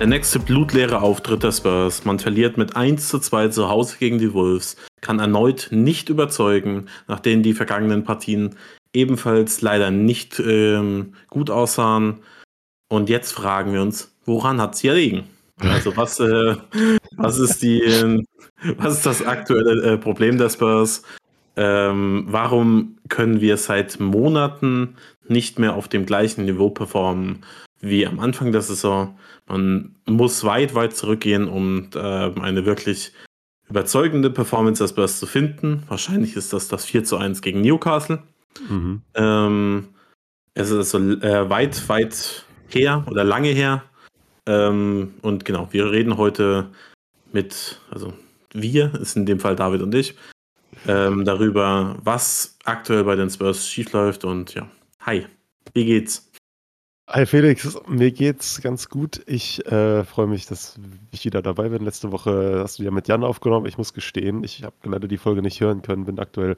Der nächste blutleere Auftritt der Spurs. Man verliert mit 1 zu 2 zu Hause gegen die Wolves, kann erneut nicht überzeugen, nachdem die vergangenen Partien ebenfalls leider nicht ähm, gut aussahen. Und jetzt fragen wir uns, woran hat es hier liegen? Also was, äh, was ist die, äh, was ist das aktuelle äh, Problem der Spurs? Ähm, warum können wir seit Monaten nicht mehr auf dem gleichen Niveau performen wie am Anfang der Saison? Man muss weit, weit zurückgehen, um äh, eine wirklich überzeugende Performance der Spurs zu finden. Wahrscheinlich ist das das 4 zu 1 gegen Newcastle. Mhm. Ähm, es ist also äh, weit, weit her oder lange her. Ähm, und genau, wir reden heute mit, also wir, ist in dem Fall David und ich, ähm, darüber, was aktuell bei den Spurs schiefläuft. Und ja, hi, wie geht's? Hi Felix, mir geht's ganz gut. Ich äh, freue mich, dass ich wieder dabei bin. Letzte Woche hast du ja mit Jan aufgenommen. Ich muss gestehen, ich habe leider die Folge nicht hören können, bin aktuell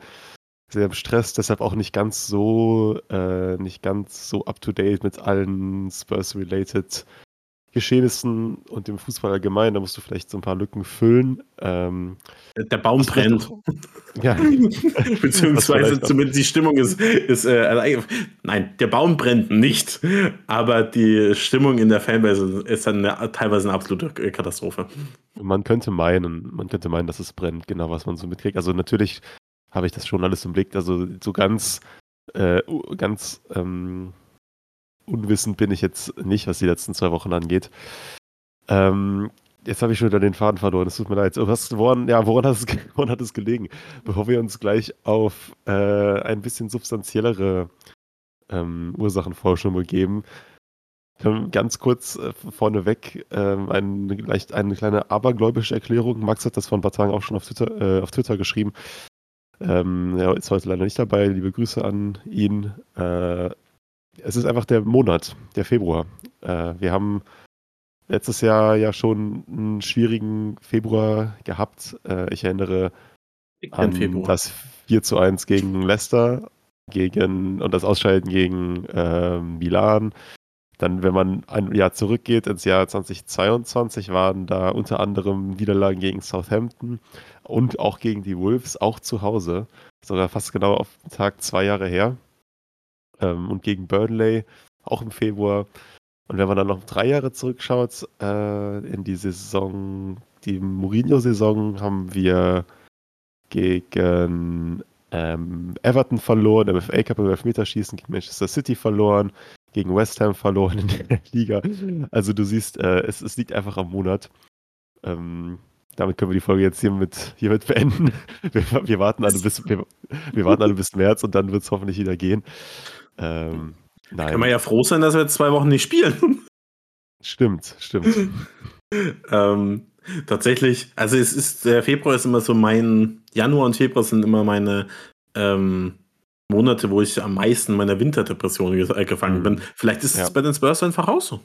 sehr im Stress, deshalb auch nicht ganz so, äh, nicht ganz so up to date mit allen Spurs-related Geschehnissen und dem Fußball allgemein. Da musst du vielleicht so ein paar Lücken füllen. Ähm, der Baum brennt. Ja. Beziehungsweise zumindest die Stimmung ist, ist äh, nein, der Baum brennt nicht, aber die Stimmung in der Fanbase ist dann eine, teilweise eine absolute Katastrophe. Man könnte meinen, man könnte meinen, dass es brennt, genau was man so mitkriegt. Also natürlich habe ich das schon alles im Blick. Also so ganz, äh, ganz ähm, unwissend bin ich jetzt nicht, was die letzten zwei Wochen angeht. Ähm, jetzt habe ich schon wieder den Faden verloren. Es tut mir leid. Was, woran, ja, woran, hat es, woran hat es gelegen? Bevor wir uns gleich auf äh, ein bisschen substanziellere ähm, Ursachenforschung begeben, Ganz kurz äh, vorneweg ähm, eine, leicht eine kleine abergläubische Erklärung. Max hat das vor ein paar Tagen auch schon auf Twitter, äh, auf Twitter geschrieben. Ähm, er ist heute leider nicht dabei. Liebe Grüße an ihn. Äh, es ist einfach der Monat, der Februar. Äh, wir haben letztes Jahr ja schon einen schwierigen Februar gehabt. Äh, ich erinnere ich an Februar. das 4 zu 1 gegen Leicester gegen, und das Ausscheiden gegen äh, Milan. Dann, wenn man ein Jahr zurückgeht ins Jahr 2022, waren da unter anderem Niederlagen gegen Southampton und auch gegen die Wolves, auch zu Hause. Sogar fast genau auf den Tag zwei Jahre her. Ähm, und gegen Burnley, auch im Februar. Und wenn man dann noch drei Jahre zurückschaut, äh, in die Saison, die Mourinho-Saison, haben wir gegen ähm, Everton verloren, im FA Cup im Elfmeterschießen gegen Manchester City verloren, gegen West Ham verloren in der Liga. Also du siehst, äh, es, es, liegt einfach am Monat. Ähm, damit können wir die Folge jetzt hiermit, hiermit beenden. Wir, wir, warten alle bis, wir, wir warten alle bis März und dann wird es hoffentlich wieder gehen. Ähm, nein. Kann man ja froh sein, dass wir jetzt zwei Wochen nicht spielen. Stimmt, stimmt. ähm, tatsächlich, also es ist, der Februar ist immer so mein, Januar und Februar sind immer meine ähm, Monate, wo ich am meisten meiner Winterdepression äh, gefangen mhm. bin. Vielleicht ist ja. es bei den Spurs einfach auch so.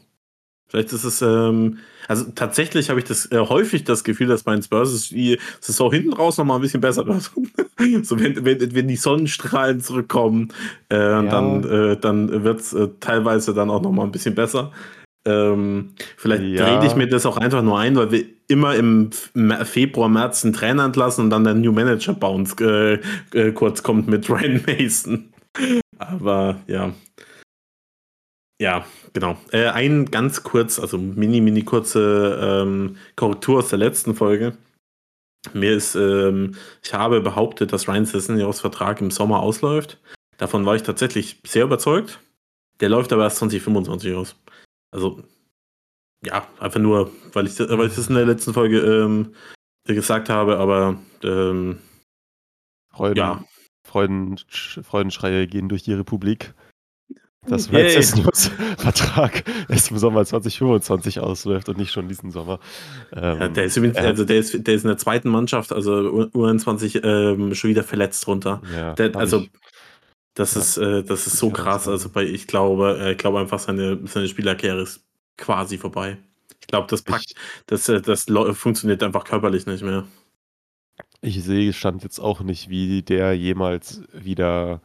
Vielleicht ist es, ähm, also tatsächlich habe ich das äh, häufig das Gefühl, dass bei den Spurs die Saison hinten raus nochmal ein bisschen besser so wenn, wenn, wenn die Sonnenstrahlen zurückkommen, äh, ja. dann, äh, dann wird es äh, teilweise dann auch nochmal ein bisschen besser. Ähm, vielleicht ja. rede ich mir das auch einfach nur ein, weil wir immer im Februar, März einen Trainer entlassen und dann der New Manager Bounce äh, äh, kurz kommt mit Ryan Mason. Aber ja. Ja, genau. Äh, ein ganz kurz, also mini, mini kurze ähm, Korrektur aus der letzten Folge. Mir ist, ähm, ich habe behauptet, dass Ryan Sissenjos Vertrag im Sommer ausläuft. Davon war ich tatsächlich sehr überzeugt. Der läuft aber erst 2025 aus. Also, ja, einfach nur, weil ich, weil ich das in der letzten Folge ähm, gesagt habe, aber ähm, Freuden, ja. Freuden, Freudenschreie gehen durch die Republik. Dass Manchester Vertrag erst im Sommer 2025 ausläuft und nicht schon diesen Sommer. Ähm, ja, der, ist übrigens, also der, ist, der ist in der zweiten Mannschaft, also U21 ähm, schon wieder verletzt runter. Ja, der, also ich, das ja, ist, äh, das ist so krass. Also bei, ich glaube, äh, ich glaube einfach, seine, seine Spielerkarriere ist quasi vorbei. Ich glaube, das packt, ich, das, äh, das funktioniert einfach körperlich nicht mehr. Ich sehe stand jetzt auch nicht, wie der jemals wieder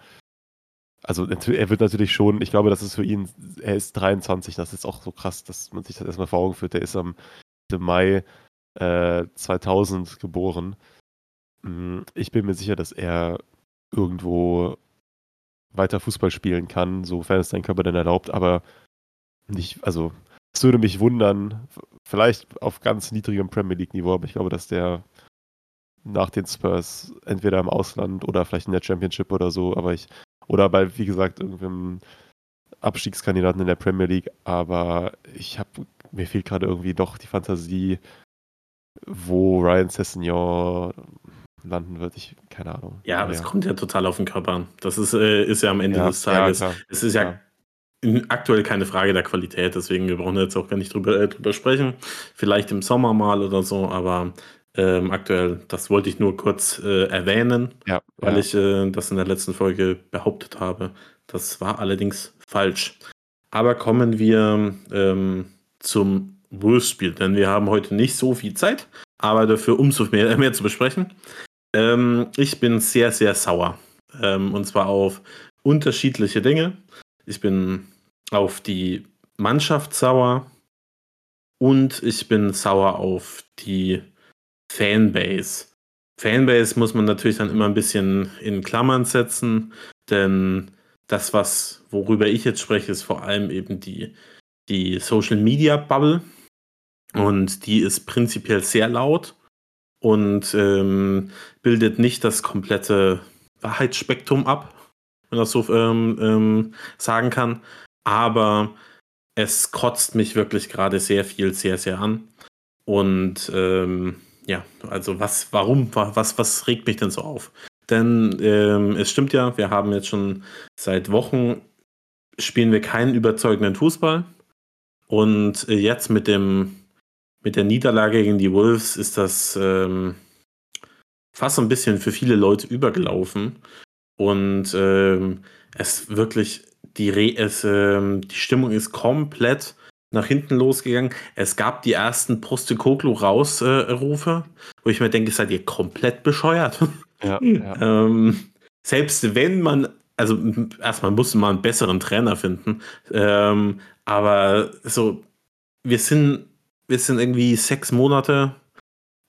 also er wird natürlich schon, ich glaube, das ist für ihn, er ist 23, das ist auch so krass, dass man sich das erstmal vor Augen führt. Der ist am Mai äh, 2000 geboren. Hm, ich bin mir sicher, dass er irgendwo weiter Fußball spielen kann, sofern es sein Körper denn erlaubt, aber nicht, also es würde mich wundern, vielleicht auf ganz niedrigem Premier League-Niveau, aber ich glaube, dass der nach den Spurs entweder im Ausland oder vielleicht in der Championship oder so, aber ich, oder bei, wie gesagt, irgendeinem Abstiegskandidaten in der Premier League, aber ich habe, mir fehlt gerade irgendwie doch die Fantasie, wo Ryan Sessignon landen wird. Ich, keine Ahnung. Ja, aber ja. es kommt ja total auf den Körper an. Das ist, äh, ist ja am Ende ja, des Tages. Ja, es ist ja aktuell keine Frage der Qualität, deswegen wir brauchen jetzt auch gar nicht drüber, äh, drüber sprechen. Vielleicht im Sommer mal oder so, aber ähm, aktuell, das wollte ich nur kurz äh, erwähnen, ja, weil ja. ich äh, das in der letzten Folge behauptet habe. Das war allerdings falsch. Aber kommen wir ähm, zum Wolves-Spiel, denn wir haben heute nicht so viel Zeit, aber dafür umso mehr, mehr zu besprechen. Ähm, ich bin sehr, sehr sauer. Ähm, und zwar auf unterschiedliche Dinge. Ich bin auf die Mannschaft sauer und ich bin sauer auf die Fanbase. Fanbase muss man natürlich dann immer ein bisschen in Klammern setzen, denn das, was, worüber ich jetzt spreche, ist vor allem eben die, die Social Media Bubble. Und die ist prinzipiell sehr laut und ähm, bildet nicht das komplette Wahrheitsspektrum ab, wenn man das so ähm, ähm, sagen kann. Aber es kotzt mich wirklich gerade sehr viel, sehr, sehr an. Und ähm, ja, also was, warum, was, was regt mich denn so auf? Denn ähm, es stimmt ja, wir haben jetzt schon seit Wochen spielen wir keinen überzeugenden Fußball. Und äh, jetzt mit dem mit der Niederlage gegen die Wolves ist das ähm, fast so ein bisschen für viele Leute übergelaufen. Und ähm, es wirklich, die, Re es, ähm, die Stimmung ist komplett nach hinten losgegangen. Es gab die ersten Prostekoglu-Rausrufe, wo ich mir denke, seid ihr komplett bescheuert. Ja, ja. ähm, selbst wenn man, also erstmal musste man einen besseren Trainer finden, ähm, aber so, wir sind, wir sind irgendwie sechs Monate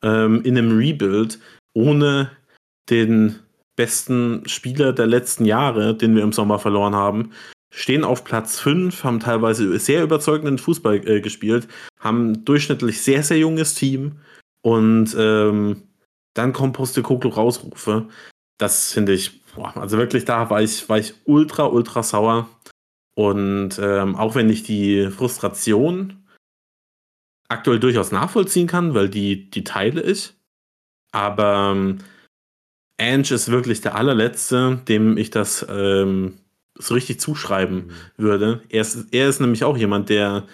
ähm, in einem Rebuild ohne den besten Spieler der letzten Jahre, den wir im Sommer verloren haben stehen auf Platz 5, haben teilweise sehr überzeugenden Fußball äh, gespielt, haben durchschnittlich sehr, sehr junges Team und ähm, dann kommt Postecoglou rausrufe. Das finde ich, boah, also wirklich da war ich, war ich ultra, ultra sauer. Und ähm, auch wenn ich die Frustration aktuell durchaus nachvollziehen kann, weil die, die teile ich. Aber ähm, Ange ist wirklich der allerletzte, dem ich das ähm, so richtig zuschreiben mhm. würde. Er ist, er ist nämlich auch jemand, der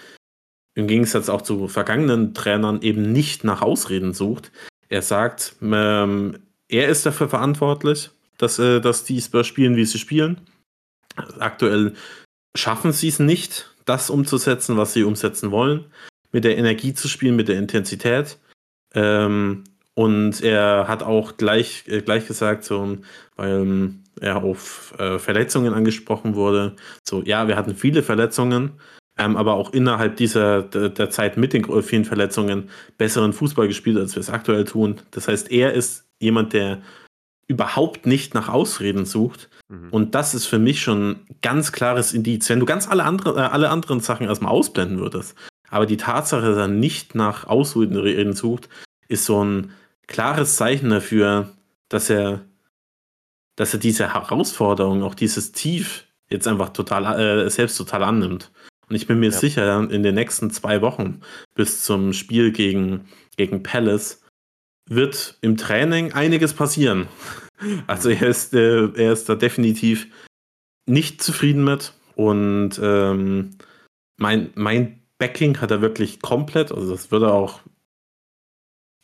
im Gegensatz auch zu vergangenen Trainern eben nicht nach Ausreden sucht. Er sagt, ähm, er ist dafür verantwortlich, dass, äh, dass die Spurs spielen, wie sie spielen. Aktuell schaffen sie es nicht, das umzusetzen, was sie umsetzen wollen. Mit der Energie zu spielen, mit der Intensität. Ähm, und er hat auch gleich, äh, gleich gesagt, so, weil ähm, er auf äh, Verletzungen angesprochen wurde. So, ja, wir hatten viele Verletzungen, ähm, aber auch innerhalb dieser der, der, Zeit mit den vielen Verletzungen besseren Fußball gespielt, als wir es aktuell tun. Das heißt, er ist jemand, der überhaupt nicht nach Ausreden sucht. Mhm. Und das ist für mich schon ganz klares Indiz. Wenn du ganz alle, andere, äh, alle anderen Sachen erstmal ausblenden würdest, aber die Tatsache, dass er nicht nach Ausreden sucht, ist so ein klares Zeichen dafür, dass er dass er diese Herausforderung, auch dieses Tief, jetzt einfach total äh, selbst total annimmt. Und ich bin mir ja. sicher, in den nächsten zwei Wochen bis zum Spiel gegen, gegen Palace wird im Training einiges passieren. Also er ist, äh, er ist da definitiv nicht zufrieden mit. Und ähm, mein, mein Backing hat er wirklich komplett, also das würde auch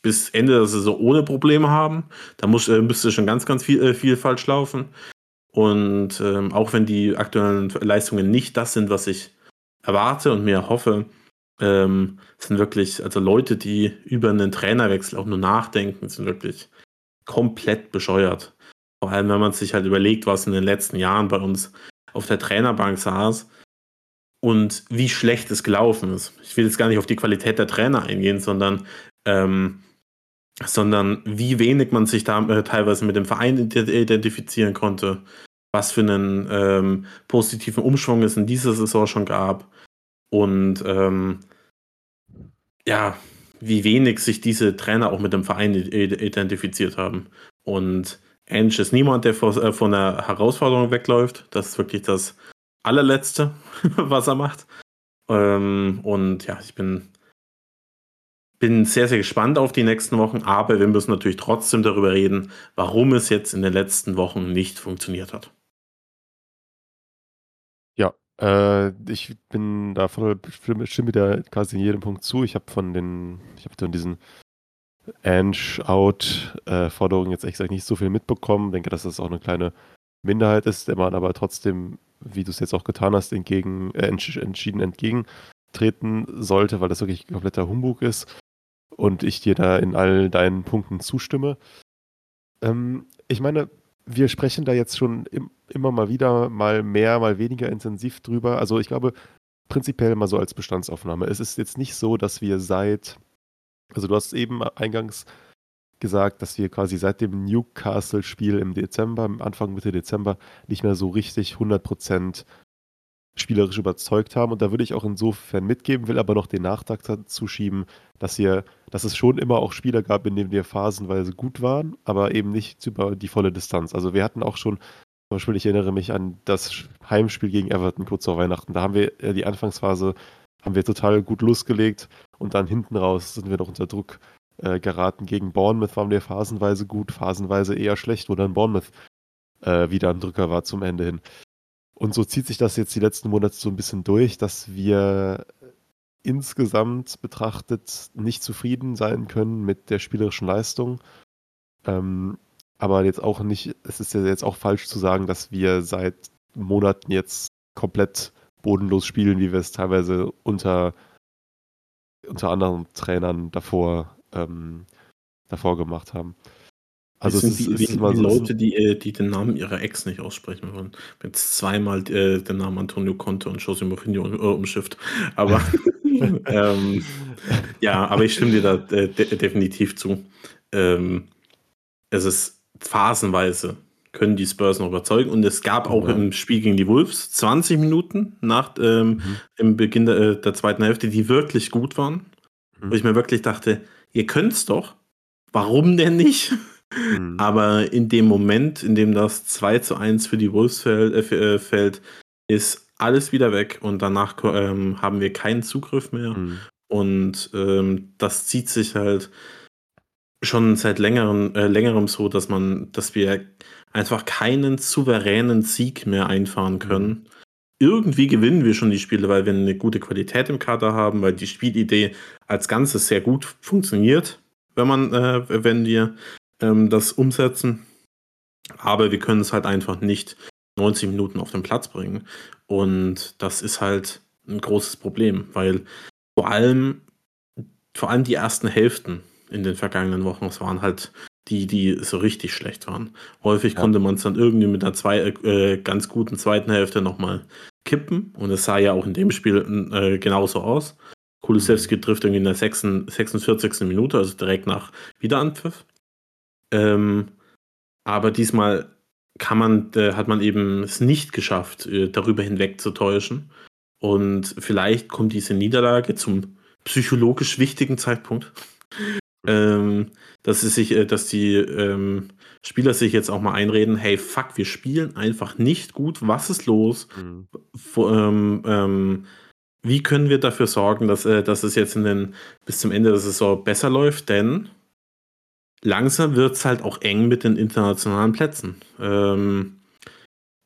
bis Ende der Saison ohne Probleme haben. Da muss, äh, müsste schon ganz, ganz viel, äh, viel falsch laufen. Und ähm, auch wenn die aktuellen Leistungen nicht das sind, was ich erwarte und mir hoffe, ähm, sind wirklich, also Leute, die über einen Trainerwechsel auch nur nachdenken, sind wirklich komplett bescheuert. Vor allem, wenn man sich halt überlegt, was in den letzten Jahren bei uns auf der Trainerbank saß und wie schlecht es gelaufen ist. Ich will jetzt gar nicht auf die Qualität der Trainer eingehen, sondern, ähm, sondern wie wenig man sich da äh, teilweise mit dem Verein identifizieren konnte, was für einen ähm, positiven Umschwung es in dieser Saison schon gab und ähm, ja, wie wenig sich diese Trainer auch mit dem Verein identifiziert haben. Und Ange ist niemand, der äh, von der Herausforderung wegläuft. Das ist wirklich das allerletzte, was er macht. Ähm, und ja, ich bin, bin sehr, sehr gespannt auf die nächsten Wochen, aber wir müssen natürlich trotzdem darüber reden, warum es jetzt in den letzten Wochen nicht funktioniert hat. Ja, äh, ich bin da voll, stimme da quasi in jedem Punkt zu. Ich habe von den, ich habe von diesen Ange-Out-Forderungen jetzt gesagt nicht so viel mitbekommen. Ich denke, dass das auch eine kleine Minderheit ist, der man aber trotzdem, wie du es jetzt auch getan hast, entgegen, äh, entschieden entgegentreten sollte, weil das wirklich kompletter Humbug ist und ich dir da in all deinen Punkten zustimme. Ähm, ich meine, wir sprechen da jetzt schon im, immer mal wieder, mal mehr, mal weniger intensiv drüber. Also ich glaube, prinzipiell mal so als Bestandsaufnahme. Es ist jetzt nicht so, dass wir seit, also du hast eben eingangs gesagt, dass wir quasi seit dem Newcastle-Spiel im Dezember, Anfang Mitte Dezember, nicht mehr so richtig 100% spielerisch überzeugt haben. Und da würde ich auch insofern mitgeben, will aber noch den Nachtrag dazu schieben, dass, wir, dass es schon immer auch Spieler gab, in denen wir phasenweise gut waren, aber eben nicht über die volle Distanz. Also wir hatten auch schon, zum Beispiel, ich erinnere mich an das Heimspiel gegen Everton kurz vor Weihnachten. Da haben wir die Anfangsphase haben wir total gut losgelegt und dann hinten raus sind wir noch unter Druck äh, geraten. Gegen Bournemouth waren wir phasenweise gut, phasenweise eher schlecht, wo dann Bournemouth äh, wieder ein Drücker war zum Ende hin. Und so zieht sich das jetzt die letzten Monate so ein bisschen durch, dass wir insgesamt betrachtet nicht zufrieden sein können mit der spielerischen Leistung. Ähm, aber jetzt auch nicht, es ist ja jetzt auch falsch zu sagen, dass wir seit Monaten jetzt komplett bodenlos spielen, wie wir es teilweise unter, unter anderen Trainern davor, ähm, davor gemacht haben. Also es sind die, die Leute, die, äh, die den Namen ihrer Ex nicht aussprechen wollen. Wenn es zweimal äh, den Namen Antonio Conte und José Mourinho äh, umschifft. Aber ähm, ja, aber ich stimme dir da äh, de definitiv zu. Ähm, es ist phasenweise können die Spurs noch überzeugen. Und es gab auch ja. im Spiel gegen die Wolves 20 Minuten nach ähm, mhm. im Beginn der, der, zweiten Hälfte, die wirklich gut waren. Mhm. Wo ich mir wirklich dachte, ihr könnt es doch. Warum denn nicht? Mhm. Aber in dem Moment, in dem das 2 zu 1 für die Wolves fällt, äh, äh, fällt ist alles wieder weg und danach ähm, haben wir keinen Zugriff mehr. Mhm. Und ähm, das zieht sich halt schon seit längerem, äh, längerem so, dass man, dass wir einfach keinen souveränen Sieg mehr einfahren mhm. können. Irgendwie gewinnen wir schon die Spiele, weil wir eine gute Qualität im Kader haben, weil die Spielidee als Ganzes sehr gut funktioniert, wenn man, äh, wenn wir ähm, das umsetzen. Aber wir können es halt einfach nicht 90 Minuten auf den Platz bringen. Und das ist halt ein großes Problem, weil vor allem, vor allem die ersten Hälften in den vergangenen Wochen, es waren halt die, die so richtig schlecht waren. Häufig ja. konnte man es dann irgendwie mit einer zwei, äh, ganz guten zweiten Hälfte nochmal kippen. Und es sah ja auch in dem Spiel äh, genauso aus. Kulusewski mhm. trifft irgendwie in der 46. Minute, also direkt nach Wiederanpfiff. Ähm, aber diesmal kann man, äh, hat man eben es nicht geschafft, äh, darüber hinweg zu täuschen. Und vielleicht kommt diese Niederlage zum psychologisch wichtigen Zeitpunkt. ähm, dass, es sich, äh, dass die ähm, Spieler sich jetzt auch mal einreden, hey, fuck, wir spielen einfach nicht gut, was ist los? Mhm. Ähm, ähm, wie können wir dafür sorgen, dass, äh, dass es jetzt in den, bis zum Ende der Saison besser läuft? Denn langsam wird es halt auch eng mit den internationalen Plätzen. Ähm,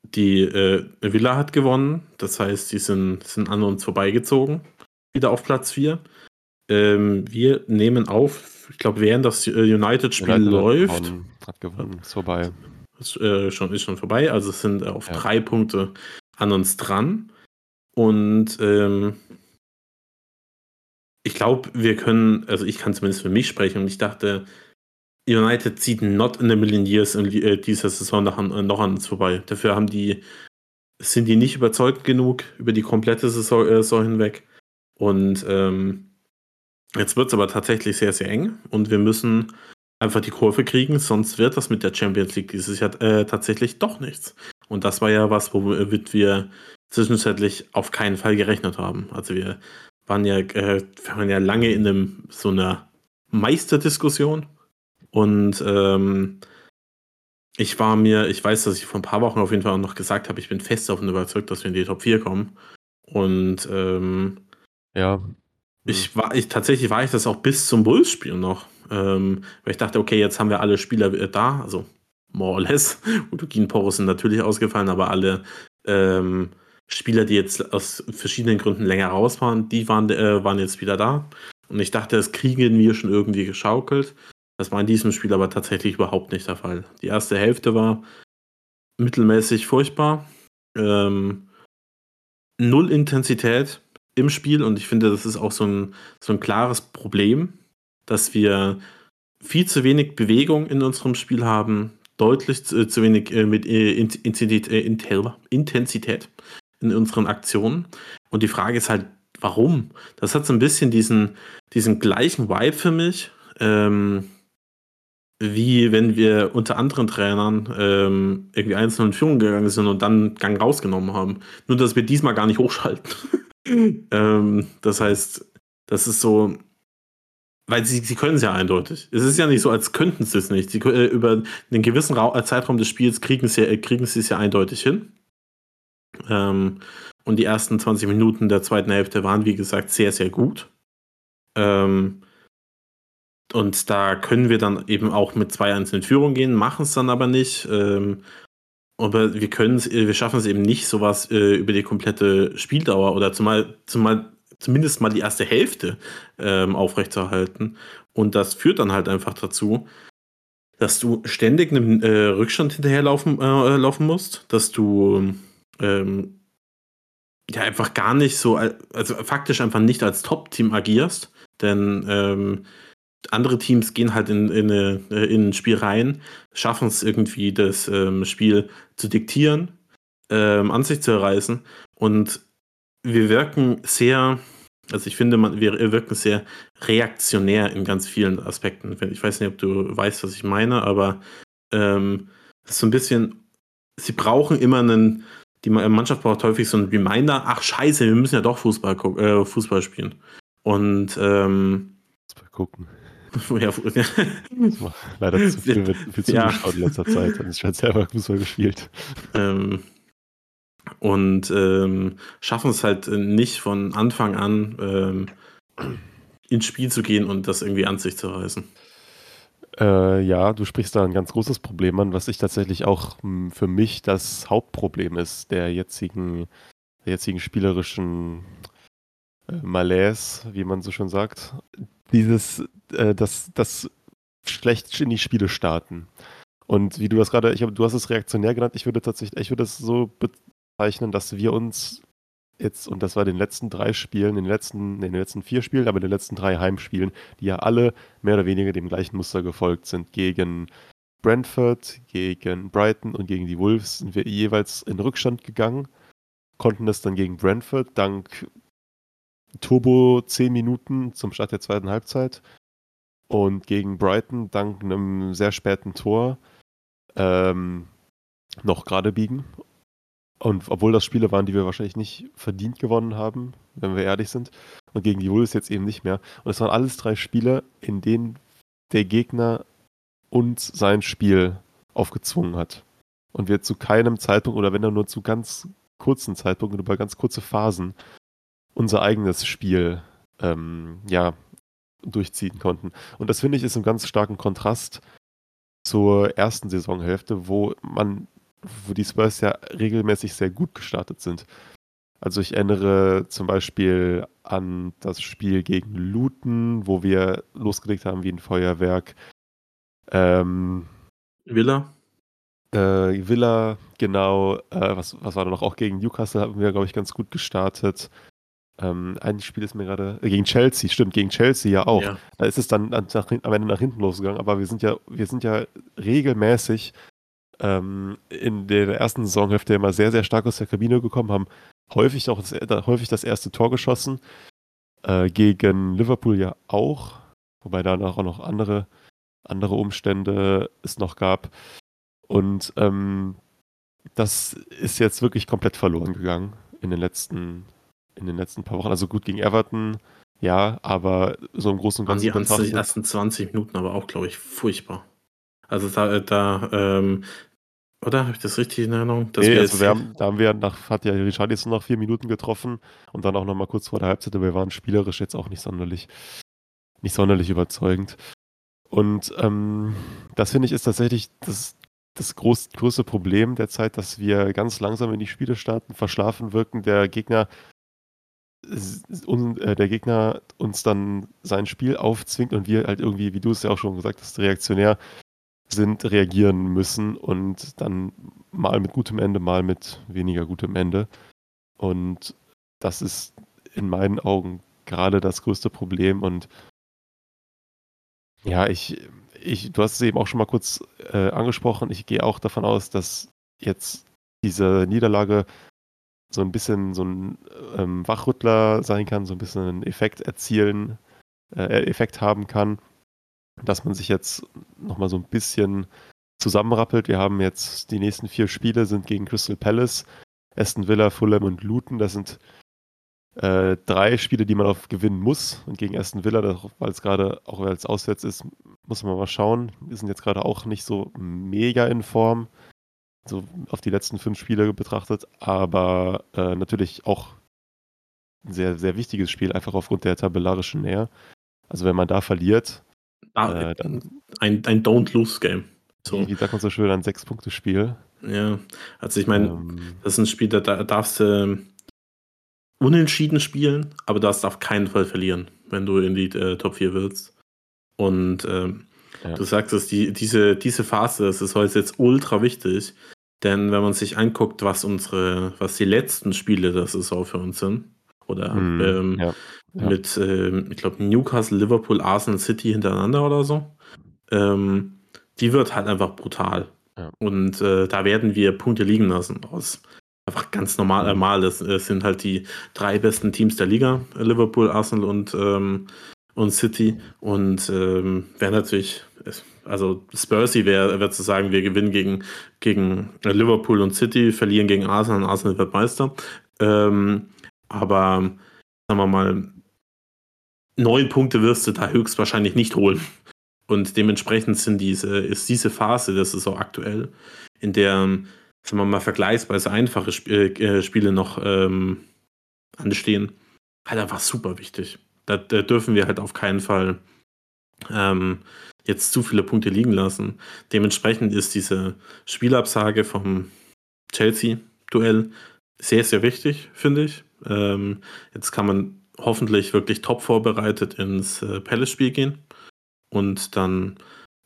die äh, Villa hat gewonnen, das heißt, die sind, sind an uns vorbeigezogen, wieder auf Platz 4. Ähm, wir nehmen auf, ich glaube, während das äh, United-Spiel United läuft. Hat, hat gewonnen, ist vorbei. Ist, äh, schon, ist schon vorbei, also es sind auf ja. drei Punkte an uns dran. Und ähm, ich glaube, wir können, also ich kann zumindest für mich sprechen und ich dachte, United zieht not in a million years in äh, dieser Saison noch an, äh, noch an uns vorbei. Dafür haben die sind die nicht überzeugt genug über die komplette Saison, äh, Saison hinweg. Und ähm, jetzt wird es aber tatsächlich sehr, sehr eng und wir müssen einfach die Kurve kriegen, sonst wird das mit der Champions League dieses Jahr äh, tatsächlich doch nichts. Und das war ja was, womit wir zwischenzeitlich auf keinen Fall gerechnet haben. Also wir waren ja, äh, waren ja lange in einem, so einer Meisterdiskussion und ähm, ich war mir, ich weiß, dass ich vor ein paar Wochen auf jeden Fall auch noch gesagt habe, ich bin fest davon überzeugt, dass wir in die Top 4 kommen. Und ähm, ja. Ich war, ich tatsächlich war ich das auch bis zum Bulls-Spiel noch. Ähm, weil ich dachte, okay, jetzt haben wir alle Spieler da, also more or less. Utugin Poros sind natürlich ausgefallen, aber alle ähm, Spieler, die jetzt aus verschiedenen Gründen länger raus waren, die waren, äh, waren jetzt wieder da. Und ich dachte, das kriegen wir schon irgendwie geschaukelt. Das war in diesem Spiel aber tatsächlich überhaupt nicht der Fall. Die erste Hälfte war mittelmäßig furchtbar. Ähm, null Intensität im Spiel und ich finde, das ist auch so ein, so ein klares Problem, dass wir viel zu wenig Bewegung in unserem Spiel haben, deutlich zu, zu wenig äh, mit äh, Intensität, äh, Intensität in unseren Aktionen. Und die Frage ist halt, warum? Das hat so ein bisschen diesen, diesen gleichen Vibe für mich. Ähm, wie wenn wir unter anderen Trainern ähm, irgendwie einzeln in Führung gegangen sind und dann Gang rausgenommen haben. Nur, dass wir diesmal gar nicht hochschalten. ähm, das heißt, das ist so, weil sie, sie können es ja eindeutig. Es ist ja nicht so, als könnten sie es nicht. Sie, äh, über einen gewissen Ra äh, Zeitraum des Spiels kriegen sie, äh, kriegen sie es ja eindeutig hin. Ähm, und die ersten 20 Minuten der zweiten Hälfte waren, wie gesagt, sehr, sehr gut. Ähm, und da können wir dann eben auch mit 2-1 in Führung gehen, machen es dann aber nicht. Ähm, aber wir können es, wir schaffen es eben nicht, sowas äh, über die komplette Spieldauer oder zumal, zumal zumindest mal die erste Hälfte ähm, aufrechtzuerhalten. Und das führt dann halt einfach dazu, dass du ständig einem äh, Rückstand hinterherlaufen äh, laufen musst, dass du ähm, ja einfach gar nicht so, also faktisch einfach nicht als Top-Team agierst, denn ähm, andere Teams gehen halt in, in, äh, in ein Spiel rein, schaffen es irgendwie, das ähm, Spiel zu diktieren, ähm, an sich zu erreißen. Und wir wirken sehr, also ich finde, man, wir wirken sehr reaktionär in ganz vielen Aspekten. Ich weiß nicht, ob du weißt, was ich meine, aber ähm, das ist so ein bisschen, sie brauchen immer einen, die Mannschaft braucht häufig so einen Reminder, ach scheiße, wir müssen ja doch Fußball, äh, Fußball spielen. Und ähm, Fußball gucken. Ja, leider zu viel, viel zugeschaut ja. in letzter Zeit. Und ich habe selber Fußball gespielt. Ähm, und ähm, schaffen es halt nicht von Anfang an ähm, ins Spiel zu gehen und das irgendwie an sich zu reißen. Äh, ja, du sprichst da ein ganz großes Problem an, was ich tatsächlich auch hm, für mich das Hauptproblem ist der jetzigen, der jetzigen spielerischen äh, Malaise, wie man so schon sagt. Dieses äh, das, das schlecht in die Spiele starten. Und wie du das gerade, ich hab, du hast es reaktionär genannt, ich würde tatsächlich, ich würde es so bezeichnen, dass wir uns jetzt, und das war in den letzten drei Spielen, den letzten, in den letzten vier Spielen, aber in den letzten drei Heimspielen, die ja alle mehr oder weniger dem gleichen Muster gefolgt sind. Gegen Brentford, gegen Brighton und gegen die Wolves sind wir jeweils in Rückstand gegangen, konnten das dann gegen Brentford dank Turbo 10 Minuten zum Start der zweiten Halbzeit und gegen Brighton dank einem sehr späten Tor ähm, noch gerade biegen. Und obwohl das Spiele waren, die wir wahrscheinlich nicht verdient gewonnen haben, wenn wir ehrlich sind. Und gegen die Wolves jetzt eben nicht mehr. Und es waren alles drei Spiele, in denen der Gegner uns sein Spiel aufgezwungen hat. Und wir zu keinem Zeitpunkt oder wenn dann nur zu ganz kurzen Zeitpunkten, über ganz kurze Phasen, unser eigenes Spiel ähm, ja, durchziehen konnten. Und das finde ich ist ein ganz starken Kontrast zur ersten Saisonhälfte, wo man, wo die Spurs ja regelmäßig sehr gut gestartet sind. Also ich erinnere zum Beispiel an das Spiel gegen Luton, wo wir losgelegt haben wie ein Feuerwerk. Ähm, Villa? Äh, Villa, genau. Äh, was, was war da noch? Auch gegen Newcastle haben wir, glaube ich, ganz gut gestartet. Ähm, ein Spiel ist mir gerade äh, gegen Chelsea, stimmt, gegen Chelsea ja auch. Ja. Da ist es dann nach, am Ende nach hinten losgegangen, aber wir sind ja, wir sind ja regelmäßig ähm, in der ersten Saisonhälfte immer sehr, sehr stark aus der Kabine gekommen, haben häufig auch das, häufig das erste Tor geschossen. Äh, gegen Liverpool ja auch, wobei danach auch noch andere, andere Umstände es noch gab. Und ähm, das ist jetzt wirklich komplett verloren gegangen in den letzten, in den letzten paar Wochen. Also gut gegen Everton, ja, aber so im Großen und Ganzen. Die, betrachtet, die ersten 20 Minuten aber auch, glaube ich, furchtbar. Also da, da ähm, oder habe ich das richtig in Erinnerung? Dass nee, wir also wir haben, da haben wir nach, hat ja Richarlison nach vier Minuten getroffen und dann auch nochmal kurz vor der Halbzeit, aber wir waren spielerisch jetzt auch nicht sonderlich, nicht sonderlich überzeugend. Und ähm, das finde ich ist tatsächlich das, das groß, größte Problem der Zeit, dass wir ganz langsam in die Spiele starten, verschlafen wirken, der Gegner äh, der Gegner uns dann sein Spiel aufzwingt und wir halt irgendwie, wie du es ja auch schon gesagt hast, reaktionär sind, reagieren müssen und dann mal mit gutem Ende, mal mit weniger gutem Ende. Und das ist in meinen Augen gerade das größte Problem und ja, ich, ich, du hast es eben auch schon mal kurz äh, angesprochen. Ich gehe auch davon aus, dass jetzt diese Niederlage so ein bisschen so ein ähm, Wachrüttler sein kann, so ein bisschen einen Effekt erzielen, äh, Effekt haben kann, dass man sich jetzt nochmal so ein bisschen zusammenrappelt. Wir haben jetzt die nächsten vier Spiele sind gegen Crystal Palace, Aston Villa, Fulham und Luton. Das sind äh, drei Spiele, die man auf gewinnen muss. Und gegen Aston Villa, weil es gerade, auch weil es auswärts ist, muss man mal schauen. Wir sind jetzt gerade auch nicht so mega in Form, so auf die letzten fünf Spiele betrachtet, aber äh, natürlich auch ein sehr, sehr wichtiges Spiel, einfach aufgrund der tabellarischen Nähe. Also wenn man da verliert, ah, äh, dann. Ein, ein Don't-Lose-Game. So. Wie sagt man so schön, ein Sechs-Punkte-Spiel. Ja, also ich meine, ähm, das ist ein Spiel, da darfst du äh, unentschieden spielen, aber darfst auf keinen Fall verlieren, wenn du in die äh, Top 4 willst. Und ähm, ja. du sagst es, die, diese, diese Phase, das ist heute jetzt ultra wichtig, denn wenn man sich anguckt, was unsere, was die letzten Spiele der Saison für uns sind, oder mm, ähm, ja, ja. mit, ähm, ich glaube, Newcastle, Liverpool, Arsenal, City hintereinander oder so, ähm, die wird halt einfach brutal. Und äh, da werden wir Punkte liegen lassen aus einfach ganz normal. Mhm. Äh, das, das sind halt die drei besten Teams der Liga: Liverpool, Arsenal und, ähm, und City. Und ähm, wäre natürlich, also Spursy wäre wär zu sagen, wir gewinnen gegen, gegen Liverpool und City, verlieren gegen Arsenal und Arsenal wird Meister. Ähm, aber sagen wir mal, neun Punkte wirst du da höchstwahrscheinlich nicht holen. Und dementsprechend sind diese, ist diese Phase, das ist auch aktuell, in der sagen wir mal, vergleichsweise einfache Sp äh, Spiele noch ähm, anstehen, halt einfach super wichtig. Da, da, dürfen wir halt auf keinen Fall ähm, jetzt zu viele Punkte liegen lassen. Dementsprechend ist diese Spielabsage vom Chelsea-Duell sehr, sehr wichtig, finde ich. Ähm, jetzt kann man hoffentlich wirklich top vorbereitet ins äh, Palace-Spiel gehen und dann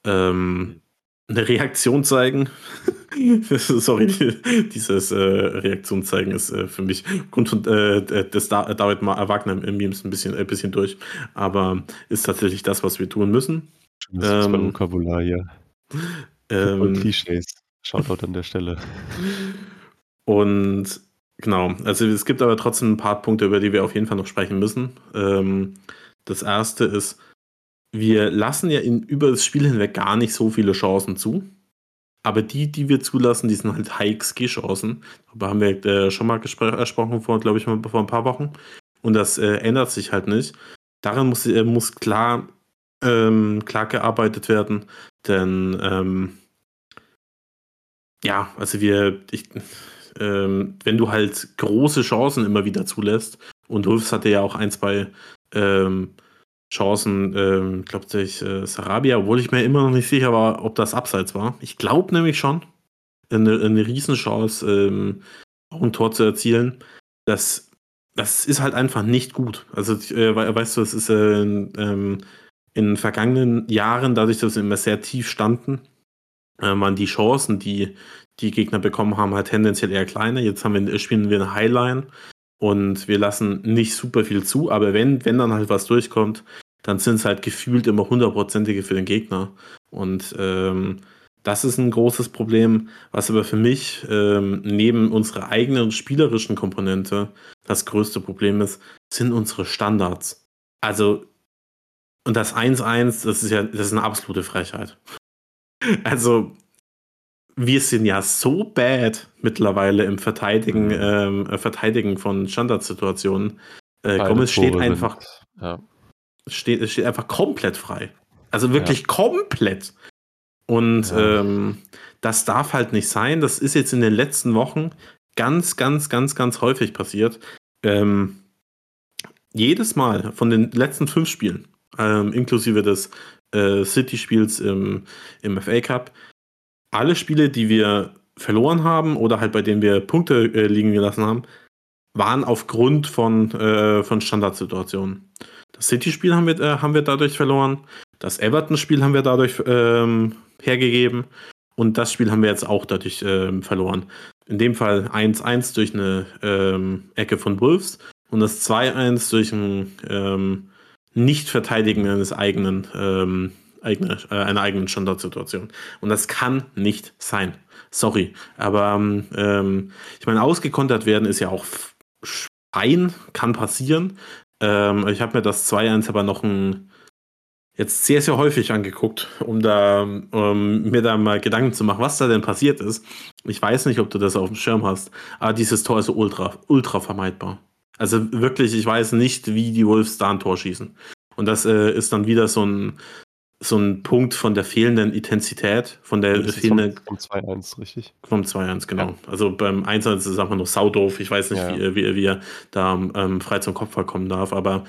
ähm, eine Reaktion zeigen. Sorry, dieses äh, Reaktion zeigen ist äh, für mich Grund von äh, des da David Wagner-Memes ein bisschen, ein bisschen durch, aber ist tatsächlich das, was wir tun müssen. Das ähm, Vokabular hier. Ähm, und Klischees. Shoutout an der Stelle. Und genau, also es gibt aber trotzdem ein paar Punkte, über die wir auf jeden Fall noch sprechen müssen. Ähm, das erste ist, wir lassen ja in, über das Spiel hinweg gar nicht so viele Chancen zu. Aber die, die wir zulassen, die sind halt High-XG-Chancen. Darüber haben wir äh, schon mal gesprochen, vor, glaube ich, vor ein paar Wochen. Und das äh, ändert sich halt nicht. Daran muss, äh, muss klar, ähm, klar gearbeitet werden. Denn ähm, ja, also wir, ich, ähm, wenn du halt große Chancen immer wieder zulässt, und Wolfs hatte ja auch ein, zwei ähm, Chancen, ähm, glaube ich, äh, Sarabia, obwohl ich mir immer noch nicht sicher war, ob das abseits war. Ich glaube nämlich schon, eine, eine Riesenchance, ähm, auch ein Tor zu erzielen. Das, das ist halt einfach nicht gut. Also, äh, weißt du, es ist äh, ähm, in vergangenen Jahren, dadurch, dass wir immer sehr tief standen, äh, waren die Chancen, die die Gegner bekommen haben, halt tendenziell eher kleiner. Jetzt haben wir, spielen wir eine Highline und wir lassen nicht super viel zu, aber wenn, wenn dann halt was durchkommt, dann sind es halt gefühlt immer hundertprozentige für den Gegner. Und ähm, Das ist ein großes Problem, was aber für mich ähm, neben unserer eigenen spielerischen Komponente das größte Problem ist, sind unsere Standards. Also, und das 1-1, das ist ja, das ist eine absolute Frechheit. Also, wir sind ja so bad mittlerweile im Verteidigen, mhm. ähm, äh, Verteidigen von Standardsituationen. Äh, Gomez steht einfach, ja. Steht, steht einfach komplett frei. Also wirklich ja. komplett. Und ja. ähm, das darf halt nicht sein. Das ist jetzt in den letzten Wochen ganz, ganz, ganz, ganz häufig passiert. Ähm, jedes Mal von den letzten fünf Spielen, ähm, inklusive des äh, City-Spiels im, im FA Cup, alle Spiele, die wir verloren haben oder halt bei denen wir Punkte äh, liegen gelassen haben, waren aufgrund von, äh, von Standardsituationen. Das City-Spiel haben wir, äh, haben wir dadurch verloren. Das Everton-Spiel haben wir dadurch ähm, hergegeben. Und das Spiel haben wir jetzt auch dadurch ähm, verloren. In dem Fall 1-1 durch eine ähm, Ecke von Wolves und das 2-1 durch ein ähm, Nicht-Verteidigen eines eigenen ähm, eigene, äh, einer eigenen Standardsituation. Und das kann nicht sein. Sorry. Aber ähm, ich meine, ausgekontert werden ist ja auch fein, kann passieren. Ähm, ich habe mir das 2-1 aber noch ein, jetzt sehr, sehr häufig angeguckt, um da um mir da mal Gedanken zu machen, was da denn passiert ist. Ich weiß nicht, ob du das auf dem Schirm hast, aber dieses Tor ist ultra, ultra vermeidbar. Also wirklich, ich weiß nicht, wie die Wolves da ein Tor schießen. Und das äh, ist dann wieder so ein, so ein Punkt von der fehlenden Intensität, von der das fehlenden. Vom 2-1, richtig? Vom 2-1, genau. Ja. Also beim 1-1 ist es einfach nur saudoof. Ich weiß nicht, ja. wie, wie, wie, er da ähm, frei zum Kopfball kommen darf, aber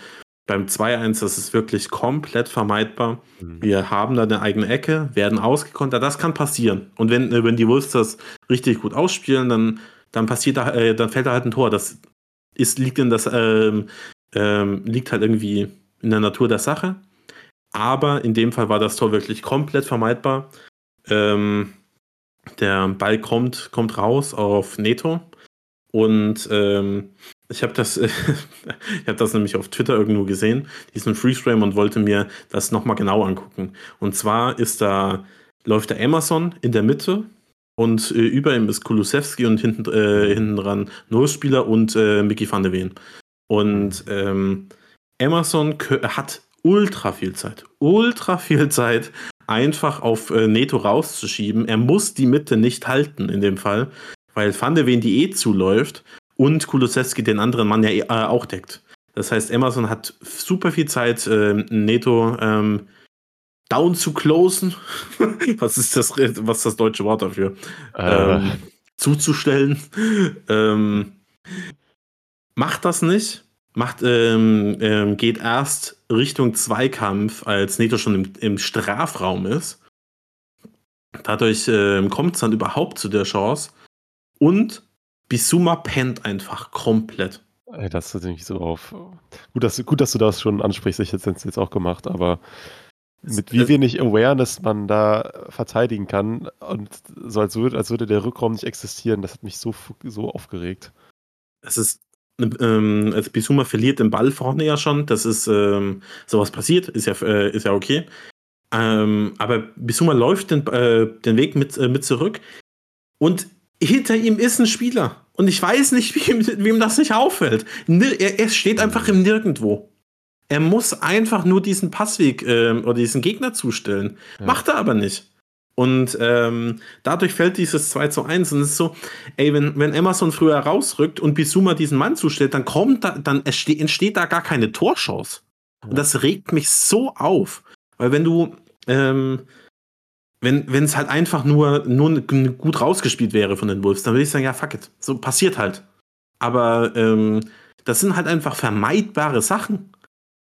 beim 2-1, das ist wirklich komplett vermeidbar. Mhm. Wir haben da eine eigene Ecke, werden ausgekontert. Das kann passieren. Und wenn, äh, wenn die Wolves das richtig gut ausspielen, dann, dann passiert da, äh, dann fällt da halt ein Tor. Das ist, liegt in das, ähm, ähm, liegt halt irgendwie in der Natur der Sache. Aber in dem Fall war das Tor wirklich komplett vermeidbar. Ähm, der Ball kommt, kommt raus auf Neto. Und ähm, ich habe das, ich habe das nämlich auf Twitter irgendwo gesehen, diesen Freeze Frame und wollte mir das nochmal genau angucken. Und zwar ist da, läuft der Amazon in der Mitte und äh, über ihm ist Kulusewski und hinten, äh, hinten dran Nullspieler und äh, Mickey van de Ven. Und ähm, Amazon hat ultra viel Zeit. Ultra viel Zeit, einfach auf äh, Neto rauszuschieben. Er muss die Mitte nicht halten in dem Fall, weil Van de Ven die eh zuläuft und Kulusewski den anderen Mann ja äh, auch deckt. Das heißt, Emerson hat super viel Zeit, äh, Neto ähm, down zu closen. was ist das, was ist das deutsche Wort dafür? Äh. Ähm, zuzustellen. ähm, macht das nicht macht, ähm, ähm, geht erst Richtung Zweikampf, als Neto schon im, im Strafraum ist. Dadurch ähm, kommt es dann überhaupt zu der Chance. Und Bisuma pennt einfach komplett. Ey, das ist nicht so auf. Gut dass, gut, dass du das schon ansprichst. Ich hätte es jetzt auch gemacht, aber mit wie wenig Awareness man da verteidigen kann und so als würde, als würde der Rückraum nicht existieren, das hat mich so, so aufgeregt. Es ist ähm, also Bisuma verliert den Ball vorne ja schon. Das ist ähm, sowas passiert, ist ja, äh, ist ja okay. Ähm, aber Bisuma läuft den, äh, den Weg mit, äh, mit zurück und hinter ihm ist ein Spieler. Und ich weiß nicht, wie, wie ihm das nicht auffällt. Er, er, steht einfach im Nirgendwo. Er muss einfach nur diesen Passweg äh, oder diesen Gegner zustellen. Ja. Macht er aber nicht. Und ähm, dadurch fällt dieses 2 zu 1 und es ist so, ey, wenn, wenn Emerson früher rausrückt und Bisuma diesen Mann zustellt, dann kommt da, dann entsteht da gar keine Torchance. Und das regt mich so auf. Weil wenn du, ähm, wenn es halt einfach nur, nur gut rausgespielt wäre von den Wolves, dann würde ich sagen, ja, fuck it. So passiert halt. Aber ähm, das sind halt einfach vermeidbare Sachen.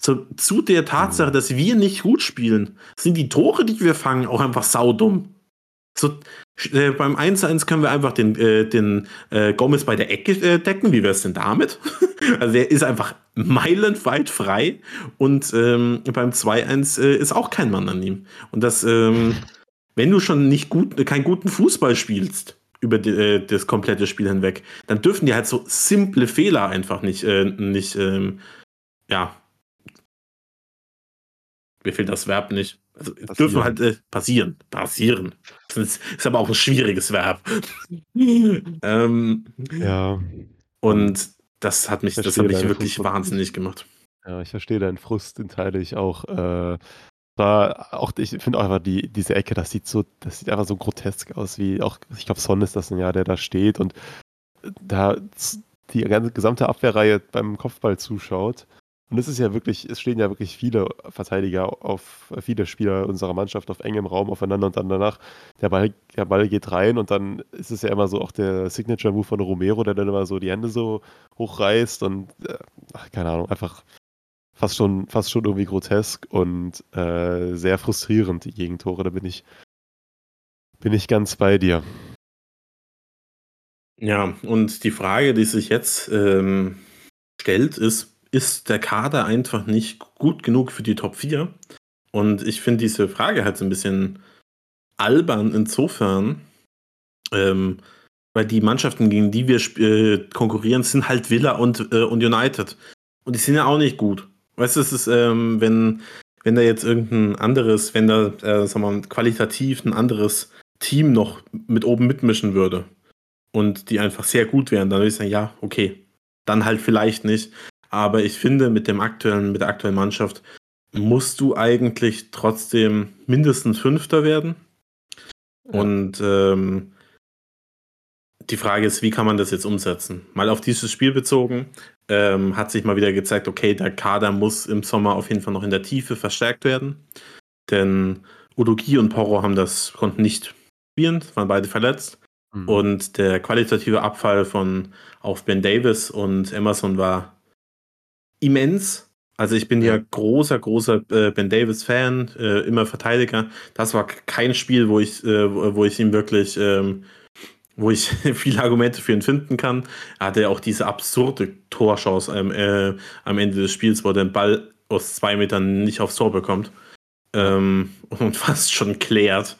Zu, zu der Tatsache, mhm. dass wir nicht gut spielen, sind die Tore, die wir fangen, auch einfach saudumm. So, äh, beim 1-1 können wir einfach den, äh, den äh, Gomez bei der Ecke äh, decken. Wie wäre es denn damit? also er ist einfach meilenweit frei und ähm, beim 2-1 äh, ist auch kein Mann an ihm. Und das, ähm, wenn du schon nicht gut, keinen guten Fußball spielst über die, äh, das komplette Spiel hinweg, dann dürfen die halt so simple Fehler einfach nicht, nicht ähm, ja, mir fehlt das Verb nicht. Also, es dürfen halt äh, passieren. Passieren. Das ist, ist, aber auch ein schwieriges Verb. ähm, ja. Und das hat mich, das hat mich wirklich Frust wahnsinnig gemacht. Ja, ich verstehe deinen Frust, den teile ich auch. Äh, da auch, ich finde auch einfach die, diese Ecke, das sieht so, das sieht einfach so grotesk aus, wie auch, ich glaube, Son ist das ein Jahr, der da steht und da die ganze gesamte Abwehrreihe beim Kopfball zuschaut. Und es ist ja wirklich, es stehen ja wirklich viele Verteidiger auf, viele Spieler unserer Mannschaft auf engem Raum aufeinander und dann danach, der Ball, der Ball geht rein und dann ist es ja immer so auch der Signature-Move von Romero, der dann immer so die Hände so hochreißt und, äh, ach, keine Ahnung, einfach fast schon, fast schon irgendwie grotesk und äh, sehr frustrierend, die Gegentore. Da bin ich, bin ich ganz bei dir. Ja, und die Frage, die sich jetzt ähm, stellt, ist, ist der Kader einfach nicht gut genug für die Top 4? Und ich finde diese Frage halt so ein bisschen albern insofern, ähm, weil die Mannschaften, gegen die wir äh, konkurrieren, sind halt Villa und, äh, und United. Und die sind ja auch nicht gut. Weißt du, es ist, ähm, wenn, wenn da jetzt irgendein anderes, wenn da, äh, sagen wir mal, qualitativ ein anderes Team noch mit oben mitmischen würde und die einfach sehr gut wären, dann würde ich sagen, ja, okay. Dann halt vielleicht nicht. Aber ich finde, mit dem aktuellen, mit der aktuellen Mannschaft musst du eigentlich trotzdem mindestens Fünfter werden. Ja. Und ähm, die Frage ist, wie kann man das jetzt umsetzen? Mal auf dieses Spiel bezogen, ähm, hat sich mal wieder gezeigt, okay, der Kader muss im Sommer auf jeden Fall noch in der Tiefe verstärkt werden. Denn Udogi und Porro haben das, konnten nicht spielen, waren beide verletzt. Mhm. Und der qualitative Abfall von auf Ben Davis und Emerson war immens. Also ich bin ja, großer, großer äh, Ben Davis-Fan, äh, immer Verteidiger. Das war kein Spiel, wo ich, äh, wo ich ihm wirklich, ähm, wo ich viele Argumente für ihn finden kann. Er hatte ja auch diese absurde Torchance am, äh, am Ende des Spiels, wo er den Ball aus zwei Metern nicht aufs Tor bekommt. Ähm, und fast schon klärt.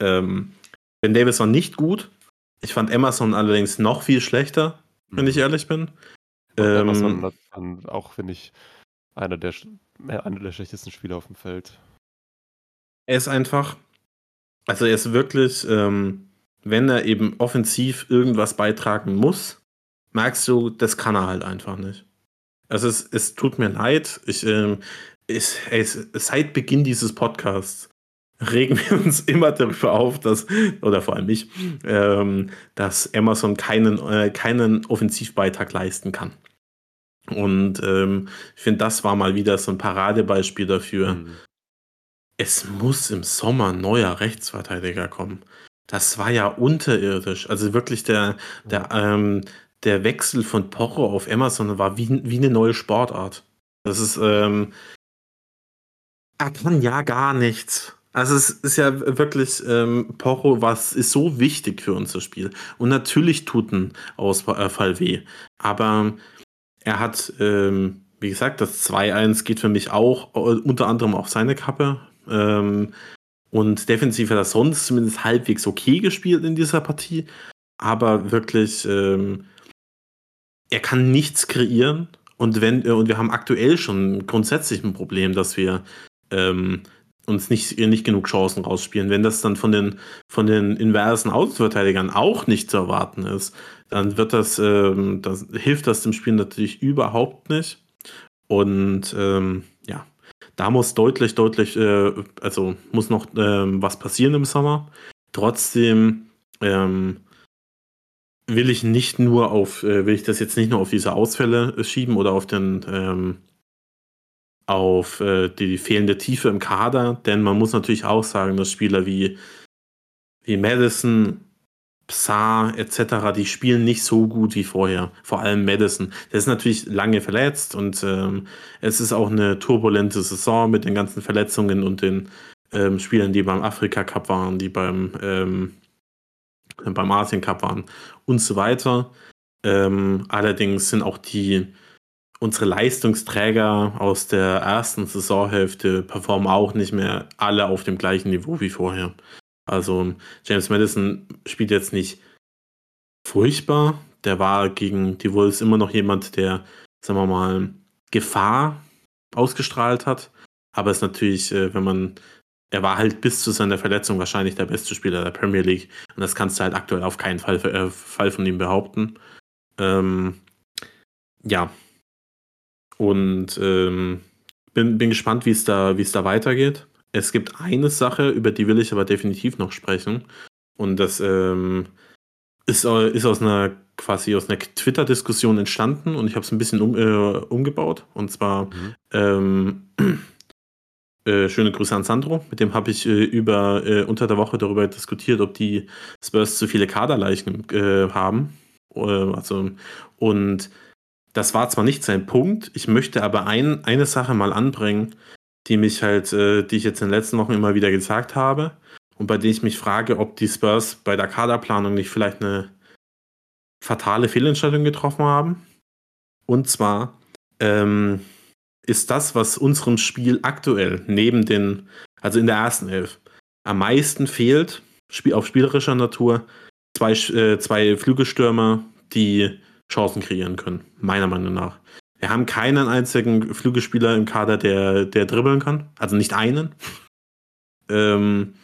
Ähm, ben Davis war nicht gut. Ich fand Emerson allerdings noch viel schlechter, wenn ich mhm. ehrlich bin. Ähm, auch, finde ich, einer der, einer der schlechtesten Spieler auf dem Feld. Er ist einfach, also er ist wirklich, ähm, wenn er eben offensiv irgendwas beitragen muss, merkst du, das kann er halt einfach nicht. Also es, es tut mir leid, ich, ähm, ich, ey, seit Beginn dieses Podcasts regen wir uns immer darüber auf, dass, oder vor allem ich, ähm, dass Amazon keinen, äh, keinen Offensivbeitrag leisten kann. Und ähm, ich finde, das war mal wieder so ein Paradebeispiel dafür. Mhm. Es muss im Sommer ein neuer Rechtsverteidiger kommen. Das war ja unterirdisch. Also wirklich der, der, ähm, der Wechsel von Porro auf Amazon war wie, wie eine neue Sportart. Das ist, ähm, er kann ja gar nichts. Also es ist ja wirklich, ähm, Porro was ist so wichtig für unser Spiel. Und natürlich tut ein Ausfall weh. Aber er hat, ähm, wie gesagt, das 2-1 geht für mich auch äh, unter anderem auf seine Kappe. Ähm, und defensiv hat er sonst zumindest halbwegs okay gespielt in dieser Partie. Aber wirklich, ähm, er kann nichts kreieren. Und, wenn, äh, und wir haben aktuell schon grundsätzlich ein Problem, dass wir ähm, uns nicht, nicht genug Chancen rausspielen. Wenn das dann von den, von den inversen Außenverteidigern auch nicht zu erwarten ist, dann wird das, ähm, das hilft das dem Spiel natürlich überhaupt nicht. Und ähm, ja, da muss deutlich, deutlich, äh, also muss noch ähm, was passieren im Sommer. Trotzdem ähm, will ich nicht nur auf, äh, will ich das jetzt nicht nur auf diese Ausfälle schieben oder auf den ähm, auf äh, die fehlende Tiefe im Kader, denn man muss natürlich auch sagen, dass Spieler wie, wie Madison, Psar etc., die spielen nicht so gut wie vorher. Vor allem Madison. Der ist natürlich lange verletzt und ähm, es ist auch eine turbulente Saison mit den ganzen Verletzungen und den ähm, Spielern, die beim Afrika Cup waren, die beim, ähm, beim Asien Cup waren und so weiter. Ähm, allerdings sind auch die unsere Leistungsträger aus der ersten Saisonhälfte performen auch nicht mehr alle auf dem gleichen Niveau wie vorher. Also James Madison spielt jetzt nicht furchtbar. Der war gegen die Wolves immer noch jemand, der, sagen wir mal, Gefahr ausgestrahlt hat. aber es ist natürlich, äh, wenn man, er war halt bis zu seiner Verletzung wahrscheinlich der beste Spieler der Premier League und das kannst du halt aktuell auf keinen Fall, äh, Fall von ihm behaupten. Ähm, ja. Und ähm, bin, bin gespannt, wie es da, wie es da weitergeht. Es gibt eine Sache, über die will ich aber definitiv noch sprechen. Und das ähm, ist, äh, ist aus einer quasi aus einer Twitter-Diskussion entstanden und ich habe es ein bisschen um, äh, umgebaut. Und zwar mhm. ähm, äh, schöne Grüße an Sandro. Mit dem habe ich äh, über äh, unter der Woche darüber diskutiert, ob die Spurs zu viele Kaderleichen äh, haben. also, und das war zwar nicht sein Punkt, ich möchte aber ein, eine Sache mal anbringen, die mich halt, die ich jetzt in den letzten Wochen immer wieder gesagt habe und bei der ich mich frage, ob die Spurs bei der Kaderplanung nicht vielleicht eine fatale Fehlentscheidung getroffen haben. Und zwar ähm, ist das, was unserem Spiel aktuell neben den, also in der ersten Elf, am meisten fehlt, auf spielerischer Natur, zwei, äh, zwei Flügelstürmer, die Chancen kreieren können, meiner Meinung nach. Wir haben keinen einzigen Flügelspieler im Kader, der, der dribbeln kann, also nicht einen. ähm,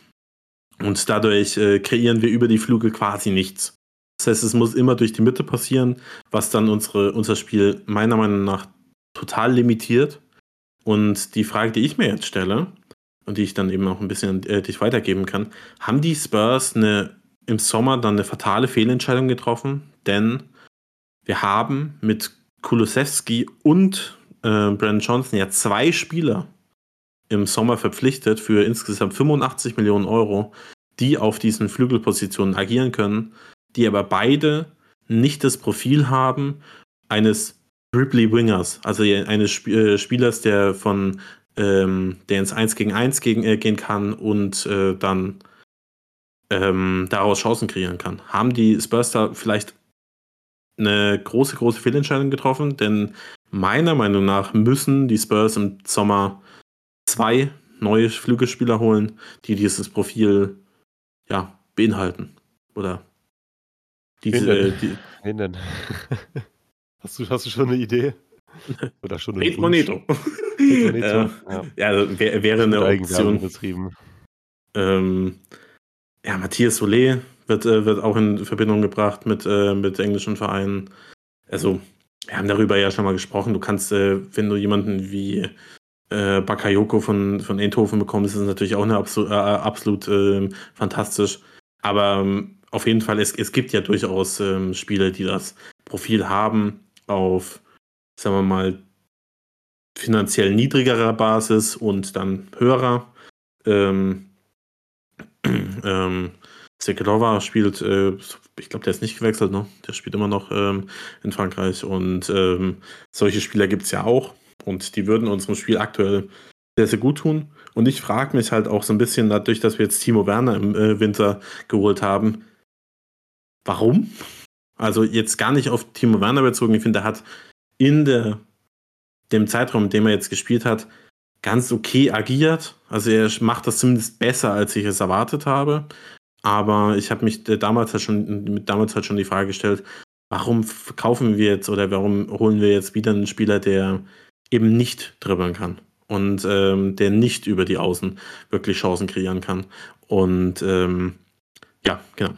und dadurch äh, kreieren wir über die Flügel quasi nichts. Das heißt, es muss immer durch die Mitte passieren, was dann unsere, unser Spiel meiner Meinung nach total limitiert. Und die Frage, die ich mir jetzt stelle und die ich dann eben auch ein bisschen äh, dich weitergeben kann, haben die Spurs eine, im Sommer dann eine fatale Fehlentscheidung getroffen? Denn wir haben mit Kulusewski und äh, Brandon Johnson ja zwei Spieler im Sommer verpflichtet für insgesamt 85 Millionen Euro, die auf diesen Flügelpositionen agieren können die aber beide nicht das Profil haben eines Ripley Wingers, also eines Sp äh, Spielers, der von ähm, der ins 1 gegen 1 gegen, äh, gehen kann und äh, dann ähm, daraus Chancen kreieren kann. Haben die Spurs da vielleicht eine große, große Fehlentscheidung getroffen? Denn meiner Meinung nach müssen die Spurs im Sommer zwei neue Flügelspieler holen, die dieses Profil ja, beinhalten. Oder diese, Wen denn? Die, Wen denn? hast, du, hast du schon eine Idee? Oder schon eine Moneto. äh, ja. ja, also wär, wäre eine Option. Betrieben. Ähm, ja, Matthias Solé wird, äh, wird auch in Verbindung gebracht mit, äh, mit englischen Vereinen. Also, wir haben darüber ja schon mal gesprochen. Du kannst, äh, wenn du jemanden wie äh, Bakayoko von, von Eindhoven bekommst, ist es natürlich auch eine absolut, äh, absolut äh, fantastisch. Aber ähm, auf jeden Fall, es, es gibt ja durchaus ähm, Spiele, die das Profil haben auf, sagen wir mal, finanziell niedrigerer Basis und dann höherer. Ähm, ähm, Sekelova spielt, äh, ich glaube, der ist nicht gewechselt, ne? Der spielt immer noch ähm, in Frankreich und ähm, solche Spieler gibt es ja auch und die würden unserem Spiel aktuell sehr, sehr gut tun. Und ich frage mich halt auch so ein bisschen dadurch, dass wir jetzt Timo Werner im äh, Winter geholt haben, Warum? Also jetzt gar nicht auf Timo Werner bezogen. Ich finde, er hat in der, dem Zeitraum, in dem er jetzt gespielt hat, ganz okay agiert. Also er macht das zumindest besser, als ich es erwartet habe. Aber ich habe mich damals halt schon, damals halt schon die Frage gestellt, warum kaufen wir jetzt oder warum holen wir jetzt wieder einen Spieler, der eben nicht dribbeln kann und ähm, der nicht über die Außen wirklich Chancen kreieren kann. Und ähm, ja, genau.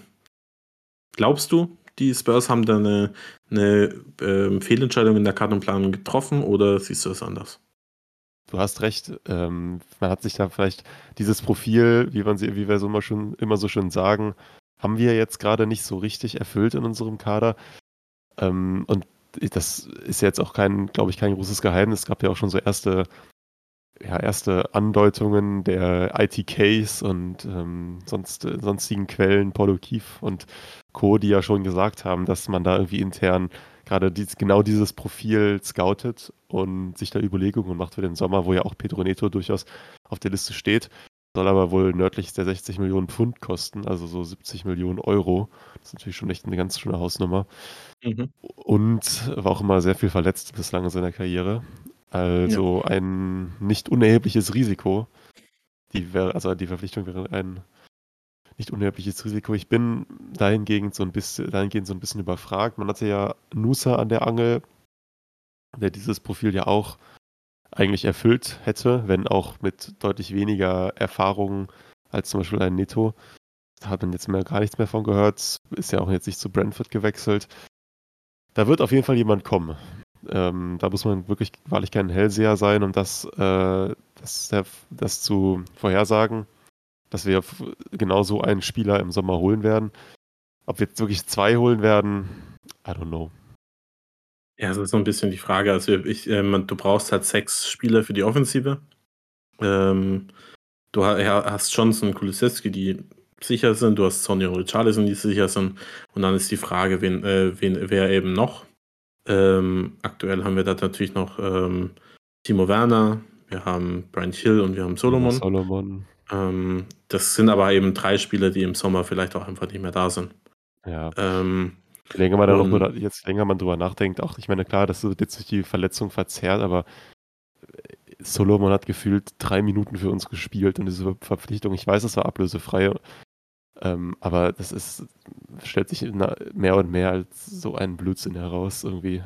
Glaubst du, die Spurs haben da eine, eine äh, Fehlentscheidung in der Kartenplanung getroffen oder siehst du es anders? Du hast recht. Ähm, man hat sich da vielleicht dieses Profil, wie, man, wie wir so immer, schon, immer so schön sagen, haben wir jetzt gerade nicht so richtig erfüllt in unserem Kader. Ähm, und das ist jetzt auch kein, glaube ich, kein großes Geheimnis. Es gab ja auch schon so erste ja, erste Andeutungen der ITKs und ähm, sonst, sonstigen Quellen, Paulo Kief und Co., die ja schon gesagt haben, dass man da irgendwie intern gerade dies, genau dieses Profil scoutet und sich da Überlegungen macht für den Sommer, wo ja auch Pedro Neto durchaus auf der Liste steht. Soll aber wohl nördlich der 60 Millionen Pfund kosten, also so 70 Millionen Euro. Das ist natürlich schon echt eine ganz schöne Hausnummer. Mhm. Und war auch immer sehr viel verletzt bislang in seiner Karriere. Also ja. ein nicht unerhebliches Risiko. Die also die Verpflichtung wäre ein nicht unerhebliches Risiko. Ich bin dahingehend so ein bisschen, dahingehend so ein bisschen überfragt. Man hatte ja Nusa an der Angel, der dieses Profil ja auch eigentlich erfüllt hätte, wenn auch mit deutlich weniger Erfahrung als zum Beispiel ein Neto. Da hat man jetzt mehr, gar nichts mehr von gehört. Ist ja auch jetzt nicht zu Brentford gewechselt. Da wird auf jeden Fall jemand kommen. Ähm, da muss man wirklich wahrlich kein Hellseher sein, um das, äh, das, das zu vorhersagen, dass wir genau so einen Spieler im Sommer holen werden. Ob wir jetzt wirklich zwei holen werden, I don't know. Ja, das ist so ein bisschen die Frage. Also ich, äh, du brauchst halt sechs Spieler für die Offensive. Ähm, du hast Johnson, Kulisewski, die sicher sind. Du hast Sonja und Richarlison, die sicher sind. Und dann ist die Frage, wen, äh, wen, wer eben noch. Ähm, aktuell haben wir da natürlich noch ähm, Timo Werner, wir haben Brian Hill und wir haben Solomon. Solomon. Ähm, das sind aber eben drei Spieler, die im Sommer vielleicht auch einfach nicht mehr da sind. Ja. Ähm, je länger man da noch jetzt länger man drüber nachdenkt, auch ich meine, klar, das wird jetzt durch die Verletzung verzerrt, aber äh, Solomon hat gefühlt drei Minuten für uns gespielt und diese Verpflichtung, ich weiß, es war ablösefrei, ähm, aber das ist, stellt sich mehr und mehr als so ein Blödsinn heraus, irgendwie.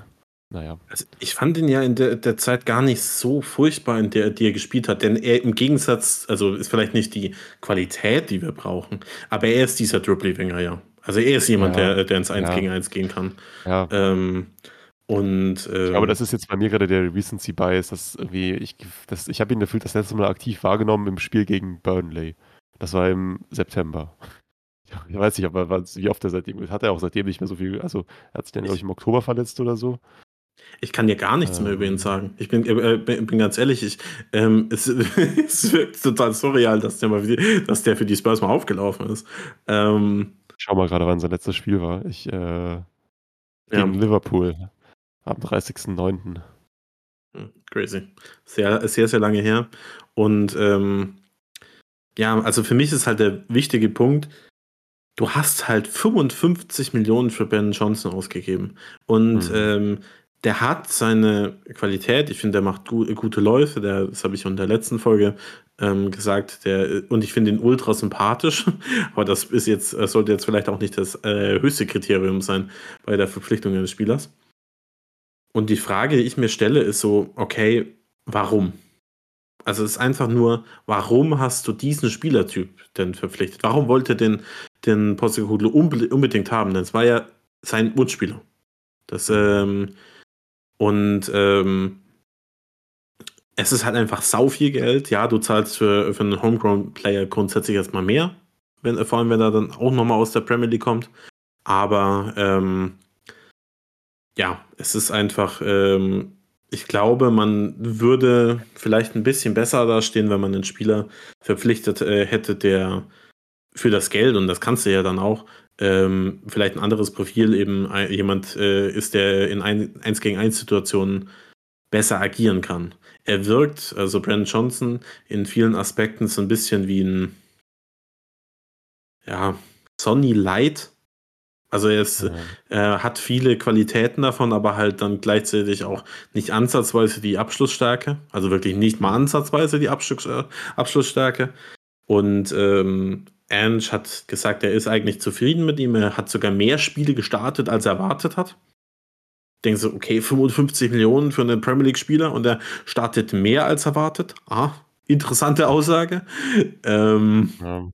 Naja. Also ich fand ihn ja in der, der Zeit gar nicht so furchtbar, in der, die er gespielt hat, denn er im Gegensatz, also ist vielleicht nicht die Qualität, die wir brauchen, aber er ist dieser Dribbly-Winger, ja. Also er ist jemand, ja. der, der ins 1 ja. gegen 1 gehen kann. Ja. Ähm, und, ähm, ich glaube, das ist jetzt bei mir gerade der Recency Bias, dass irgendwie, ich, das, ich habe ihn gefühlt das letzte Mal aktiv wahrgenommen im Spiel gegen Burnley. Das war im September. Ich weiß nicht, aber wie oft er seitdem, hat er auch seitdem nicht mehr so viel, also er hat sich dann, glaube ich, im Oktober verletzt oder so. Ich kann dir gar nichts ähm, mehr über ihn ähm. sagen. Ich bin, äh, bin ganz ehrlich, ich, ähm, es, es wirkt total surreal, dass der, mal, dass der für die Spurs mal aufgelaufen ist. Ähm, Schau mal gerade, wann sein letztes Spiel war. Ich, äh, gegen ja. Liverpool am 30.09. Hm, crazy. Sehr, sehr, sehr lange her. Und ähm, ja, also für mich ist halt der wichtige Punkt, du hast halt 55 Millionen für Ben Johnson ausgegeben. Und mhm. ähm, der hat seine Qualität, ich finde, der macht gu gute Läufe, der, das habe ich in der letzten Folge ähm, gesagt, der, und ich finde ihn ultra sympathisch, aber das ist jetzt, sollte jetzt vielleicht auch nicht das äh, höchste Kriterium sein bei der Verpflichtung eines Spielers. Und die Frage, die ich mir stelle, ist so, okay, warum? Also es ist einfach nur, warum hast du diesen Spielertyp denn verpflichtet? Warum wollte den, den Postecoglou unbedingt haben? Denn es war ja sein Wunschspieler. Das, ähm, und ähm, es ist halt einfach sau viel Geld. Ja, du zahlst für, für einen Homegrown-Player grundsätzlich erstmal mehr, wenn, vor allem wenn er dann auch nochmal aus der Premier League kommt. Aber ähm, ja, es ist einfach, ähm, ich glaube, man würde vielleicht ein bisschen besser dastehen, wenn man einen Spieler verpflichtet äh, hätte, der für das Geld, und das kannst du ja dann auch, ähm, vielleicht ein anderes Profil eben jemand äh, ist, der in 1 gegen 1 Situationen besser agieren kann. Er wirkt, also Brandon Johnson, in vielen Aspekten so ein bisschen wie ein ja, Sonny Light. Also er ist, ja. er hat viele Qualitäten davon, aber halt dann gleichzeitig auch nicht ansatzweise die Abschlussstärke. Also wirklich nicht mal ansatzweise die Abschluss, äh, Abschlussstärke. Und ähm, Ange hat gesagt, er ist eigentlich zufrieden mit ihm. Er hat sogar mehr Spiele gestartet, als er erwartet hat. Denken Sie, okay, 55 Millionen für einen Premier League-Spieler und er startet mehr als erwartet. Ah, interessante Aussage. Ähm, ja.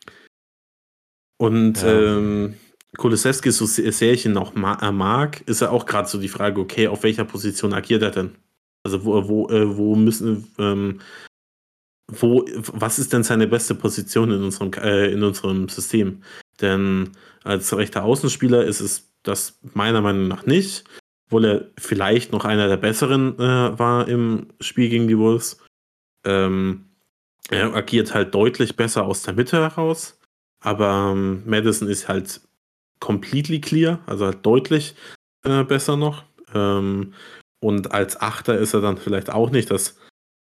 Und ja. ähm, Kulisewski, so sehr ich ihn auch äh, mag, ist ja auch gerade so die Frage, okay, auf welcher Position agiert er denn? Also wo, wo, äh, wo müssen, ähm, wo, was ist denn seine beste Position in unserem, äh, in unserem System? Denn als rechter Außenspieler ist es das meiner Meinung nach nicht, obwohl er vielleicht noch einer der besseren äh, war im Spiel gegen die Wolves. Ähm, er agiert halt deutlich besser aus der Mitte heraus, aber ähm, Madison ist halt completely clear, also halt deutlich äh, besser noch. Ähm, und als Achter ist er dann vielleicht auch nicht das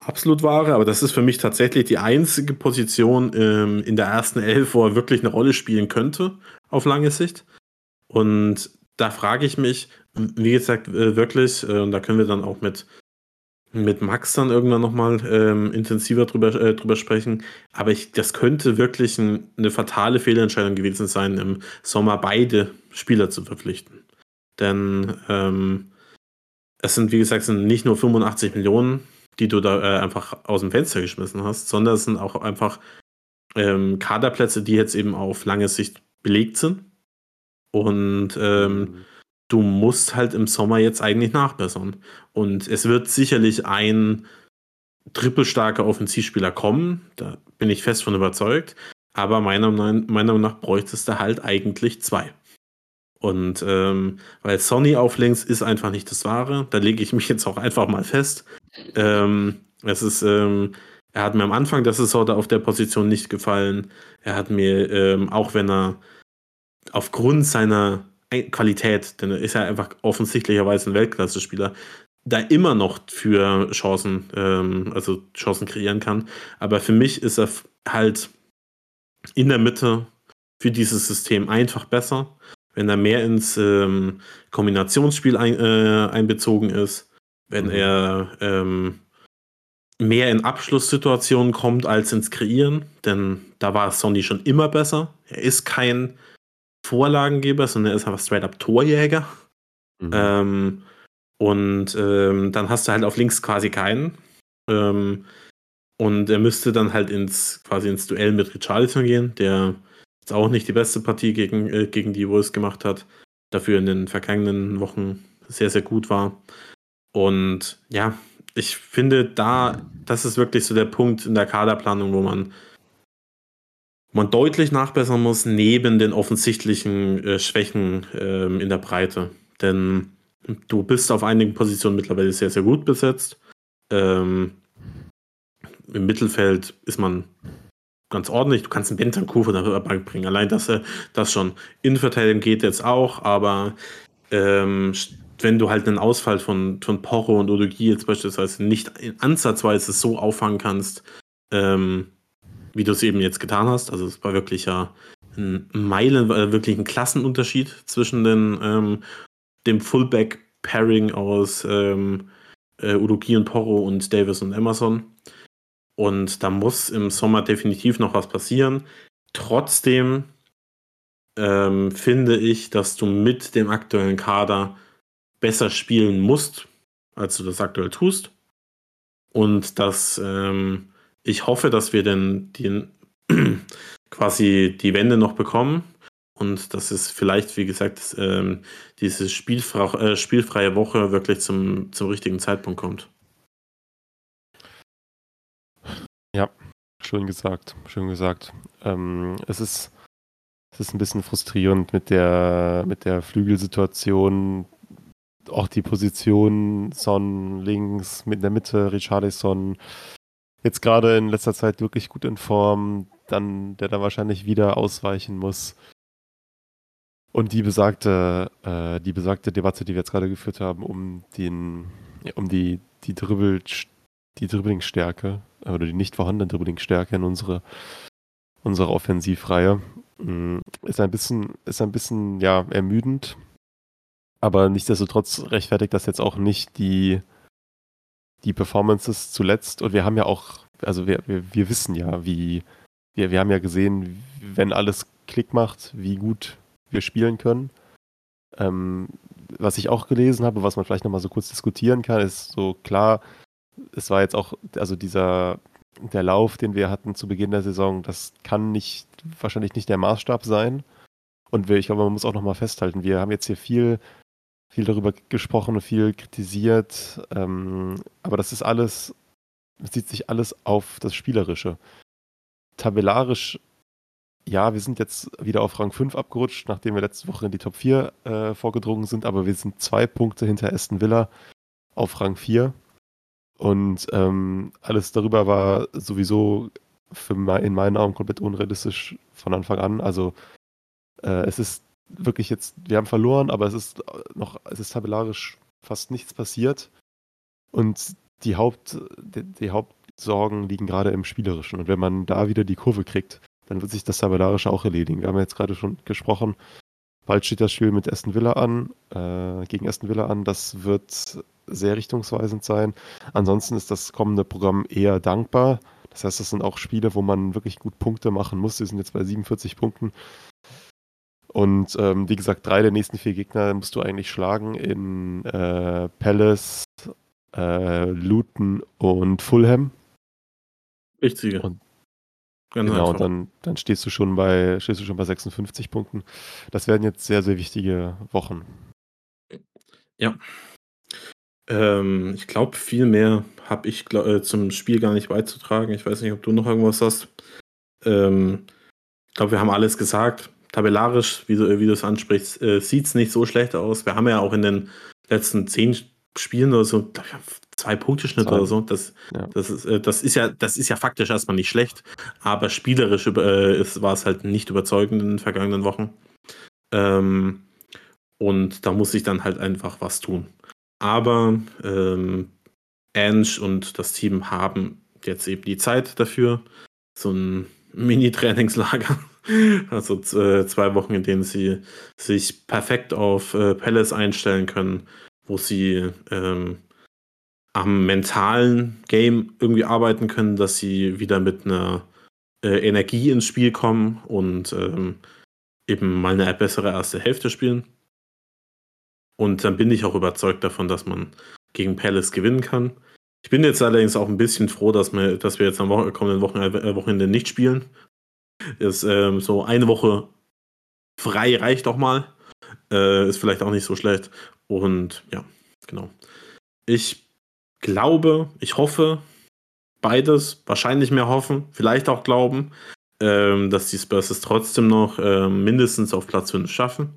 absolut wahre, aber das ist für mich tatsächlich die einzige Position ähm, in der ersten Elf, wo er wirklich eine Rolle spielen könnte, auf lange Sicht. Und da frage ich mich, wie gesagt, wirklich, äh, und da können wir dann auch mit, mit Max dann irgendwann nochmal ähm, intensiver drüber, äh, drüber sprechen, aber ich, das könnte wirklich ein, eine fatale Fehlentscheidung gewesen sein, im Sommer beide Spieler zu verpflichten. Denn ähm, es sind, wie gesagt, sind nicht nur 85 Millionen, die du da äh, einfach aus dem Fenster geschmissen hast, sondern es sind auch einfach ähm, Kaderplätze, die jetzt eben auf lange Sicht belegt sind. Und ähm, mhm. du musst halt im Sommer jetzt eigentlich nachbessern. Und es wird sicherlich ein trippelstarker Offensivspieler kommen, da bin ich fest von überzeugt. Aber meiner, meiner Meinung nach bräuchtest du halt eigentlich zwei. Und ähm, weil Sony auf links ist einfach nicht das Wahre, da lege ich mich jetzt auch einfach mal fest. Ähm, es ist, ähm, er hat mir am Anfang der Saison auf der Position nicht gefallen. Er hat mir, ähm, auch wenn er aufgrund seiner Qualität, denn er ist ja einfach offensichtlicherweise ein Weltklasse-Spieler, da immer noch für Chancen, ähm, also Chancen kreieren kann. Aber für mich ist er halt in der Mitte für dieses System einfach besser, wenn er mehr ins ähm, Kombinationsspiel ein, äh, einbezogen ist, wenn mhm. er ähm, mehr in Abschlusssituationen kommt als ins Kreieren, denn da war Sonny schon immer besser. Er ist kein Vorlagengeber, sondern er ist einfach straight up Torjäger. Mhm. Ähm, und ähm, dann hast du halt auf links quasi keinen. Ähm, und er müsste dann halt ins quasi ins Duell mit Richarlison gehen, der jetzt auch nicht die beste Partie gegen, äh, gegen die Wolves gemacht hat, dafür in den vergangenen Wochen sehr, sehr gut war. Und ja, ich finde da, das ist wirklich so der Punkt in der Kaderplanung, wo man, wo man deutlich nachbessern muss, neben den offensichtlichen äh, Schwächen ähm, in der Breite. Denn du bist auf einigen Positionen mittlerweile sehr, sehr gut besetzt. Ähm, Im Mittelfeld ist man ganz ordentlich. Du kannst einen Bentancur von der Bank bringen. Allein das, äh, das schon. Innenverteidigung geht jetzt auch, aber ähm, wenn du halt einen Ausfall von, von Porro und Odogi jetzt beispielsweise nicht ansatzweise so auffangen kannst, ähm, wie du es eben jetzt getan hast, also es war wirklich ja ein Meilen, äh, wirklich ein Klassenunterschied zwischen den, ähm, dem Fullback-Pairing aus ähm, äh, Udogi und Porro und Davis und Emerson. Und da muss im Sommer definitiv noch was passieren. Trotzdem ähm, finde ich, dass du mit dem aktuellen Kader besser spielen musst, als du das aktuell tust. Und dass ähm, ich hoffe, dass wir denn den, quasi die Wende noch bekommen. Und dass es vielleicht, wie gesagt, ähm, diese spielfre äh, spielfreie Woche wirklich zum, zum richtigen Zeitpunkt kommt. Ja, schön gesagt, schön gesagt. Ähm, es ist es ist ein bisschen frustrierend mit der mit der Flügelsituation auch die Position Son links, mit in der Mitte Richarlison jetzt gerade in letzter Zeit wirklich gut in Form, dann der dann wahrscheinlich wieder ausweichen muss. Und die besagte, äh, die besagte Debatte, die wir jetzt gerade geführt haben, um den, um die, die Dribbel, die Dribblingstärke oder die nicht vorhandene Dribblingstärke in unsere, unsere Offensivreihe, mm, ist ein bisschen, ist ein bisschen, ja, ermüdend. Aber nichtsdestotrotz rechtfertigt das jetzt auch nicht die, die Performances zuletzt. Und wir haben ja auch, also wir, wir, wir wissen ja, wie, wir, wir haben ja gesehen, wenn alles Klick macht, wie gut wir spielen können. Ähm, was ich auch gelesen habe, was man vielleicht nochmal so kurz diskutieren kann, ist so klar, es war jetzt auch, also dieser, der Lauf, den wir hatten zu Beginn der Saison, das kann nicht, wahrscheinlich nicht der Maßstab sein. Und ich glaube, man muss auch nochmal festhalten, wir haben jetzt hier viel viel darüber gesprochen, viel kritisiert. Ähm, aber das ist alles, bezieht sich alles auf das Spielerische. Tabellarisch, ja, wir sind jetzt wieder auf Rang 5 abgerutscht, nachdem wir letzte Woche in die Top 4 äh, vorgedrungen sind, aber wir sind zwei Punkte hinter Aston Villa auf Rang 4. Und ähm, alles darüber war sowieso für in meinen Augen komplett unrealistisch von Anfang an. Also äh, es ist wirklich jetzt, wir haben verloren, aber es ist noch, es ist tabellarisch fast nichts passiert. Und die Haupt, die, die Hauptsorgen liegen gerade im Spielerischen. Und wenn man da wieder die Kurve kriegt, dann wird sich das tabellarische auch erledigen. Wir haben jetzt gerade schon gesprochen. Bald steht das Spiel mit Aston Villa an, äh, gegen Aston Villa an. Das wird sehr richtungsweisend sein. Ansonsten ist das kommende Programm eher dankbar. Das heißt, das sind auch Spiele, wo man wirklich gut Punkte machen muss. Wir sind jetzt bei 47 Punkten. Und ähm, wie gesagt, drei der nächsten vier Gegner musst du eigentlich schlagen in äh, Palace, äh, Luton und Fulham. Richtig. Und Ganz genau, einfach. dann, dann stehst du schon bei stehst du schon bei 56 Punkten. Das werden jetzt sehr, sehr wichtige Wochen. Ähm, ich glaube, viel mehr habe ich glaub, äh, zum Spiel gar nicht beizutragen. Ich weiß nicht, ob du noch irgendwas hast. Ähm, ich glaube, wir haben alles gesagt. Tabellarisch, wie du, wie du es ansprichst, äh, sieht es nicht so schlecht aus. Wir haben ja auch in den letzten zehn Spielen oder so glaub zwei Punkte Schnitt Zwei. oder so. Das, Ja. das, ist, äh, das, ist ja, das ist ja faktisch erstmal nicht schlecht, aber spielerisch äh, war es halt nicht überzeugend in den vergangenen Wochen. Ähm, und da muss ich dann halt einfach was tun. Aber ähm, Ange und das Team haben jetzt eben die Zeit dafür. So ein Mini-Trainingslager. Also äh, zwei Wochen, in denen sie sich perfekt auf äh, Palace einstellen können, wo sie ähm, am mentalen Game irgendwie arbeiten können, dass sie wieder mit einer äh, Energie ins Spiel kommen und ähm, eben mal eine bessere erste Hälfte spielen. Und dann bin ich auch überzeugt davon, dass man gegen Palace gewinnen kann. Ich bin jetzt allerdings auch ein bisschen froh, dass wir, dass wir jetzt am kommenden Wochen äh, Wochenende nicht spielen. Ist, ähm, so eine Woche frei reicht auch mal. Äh, ist vielleicht auch nicht so schlecht. Und ja, genau. Ich glaube, ich hoffe, beides, wahrscheinlich mehr hoffen, vielleicht auch glauben, ähm, dass die Spurs es trotzdem noch ähm, mindestens auf Platz 5 schaffen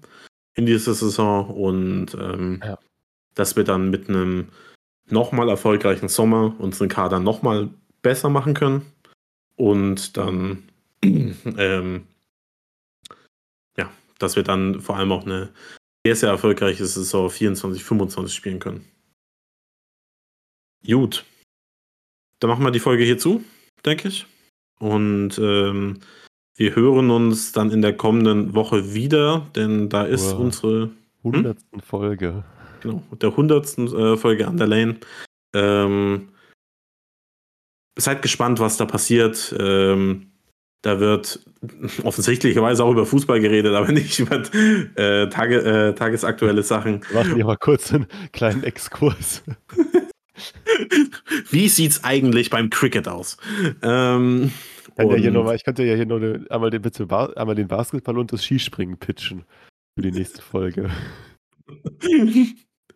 in dieser Saison und ähm, Ja. dass wir dann mit einem nochmal erfolgreichen Sommer unseren Kader nochmal besser machen können und dann ähm, ja, dass wir dann vor allem auch eine sehr, sehr erfolgreiche Saison 24, 25 spielen können. Gut. Dann machen wir die Folge hier zu, denke ich. Und ähm, wir hören uns dann in der kommenden Woche wieder, denn da ist Wow. unsere 100. Folge. genau, der 100. Äh, Folge an der Lane. Ähm, seid gespannt, was da passiert. Ähm, da wird offensichtlicherweise auch über Fußball geredet, aber nicht über äh, Tage, äh, tagesaktuelle Sachen. Wir machen hier mal kurz einen kleinen Exkurs. Wie sieht's eigentlich beim Cricket aus? Ähm, kann ja hier noch mal, ich könnte ja hier noch eine, einmal, den, bitte, Ba- einmal den Basketball und das Skispringen pitchen für die nächste Folge.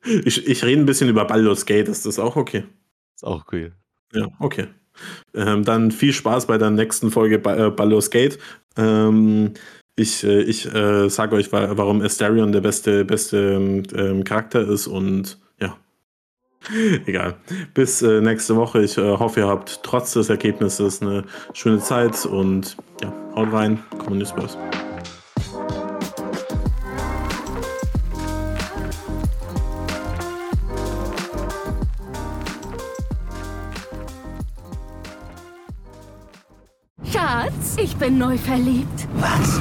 ich, ich rede ein bisschen über Baldur's Gate, ist das auch okay? Ist auch cool. Ja, okay. Ähm, dann viel Spaß bei der nächsten Folge bei äh, Baldur's Gate. Ähm, ich äh, ich äh, sage euch, wa- warum Asterion der beste, beste ähm, Charakter ist und. Egal. Bis äh, nächste Woche. Ich äh, hoffe, ihr habt trotz des Ergebnisses eine schöne Zeit und ja, haut rein. Common Spurs. Schatz, ich bin neu verliebt. Was?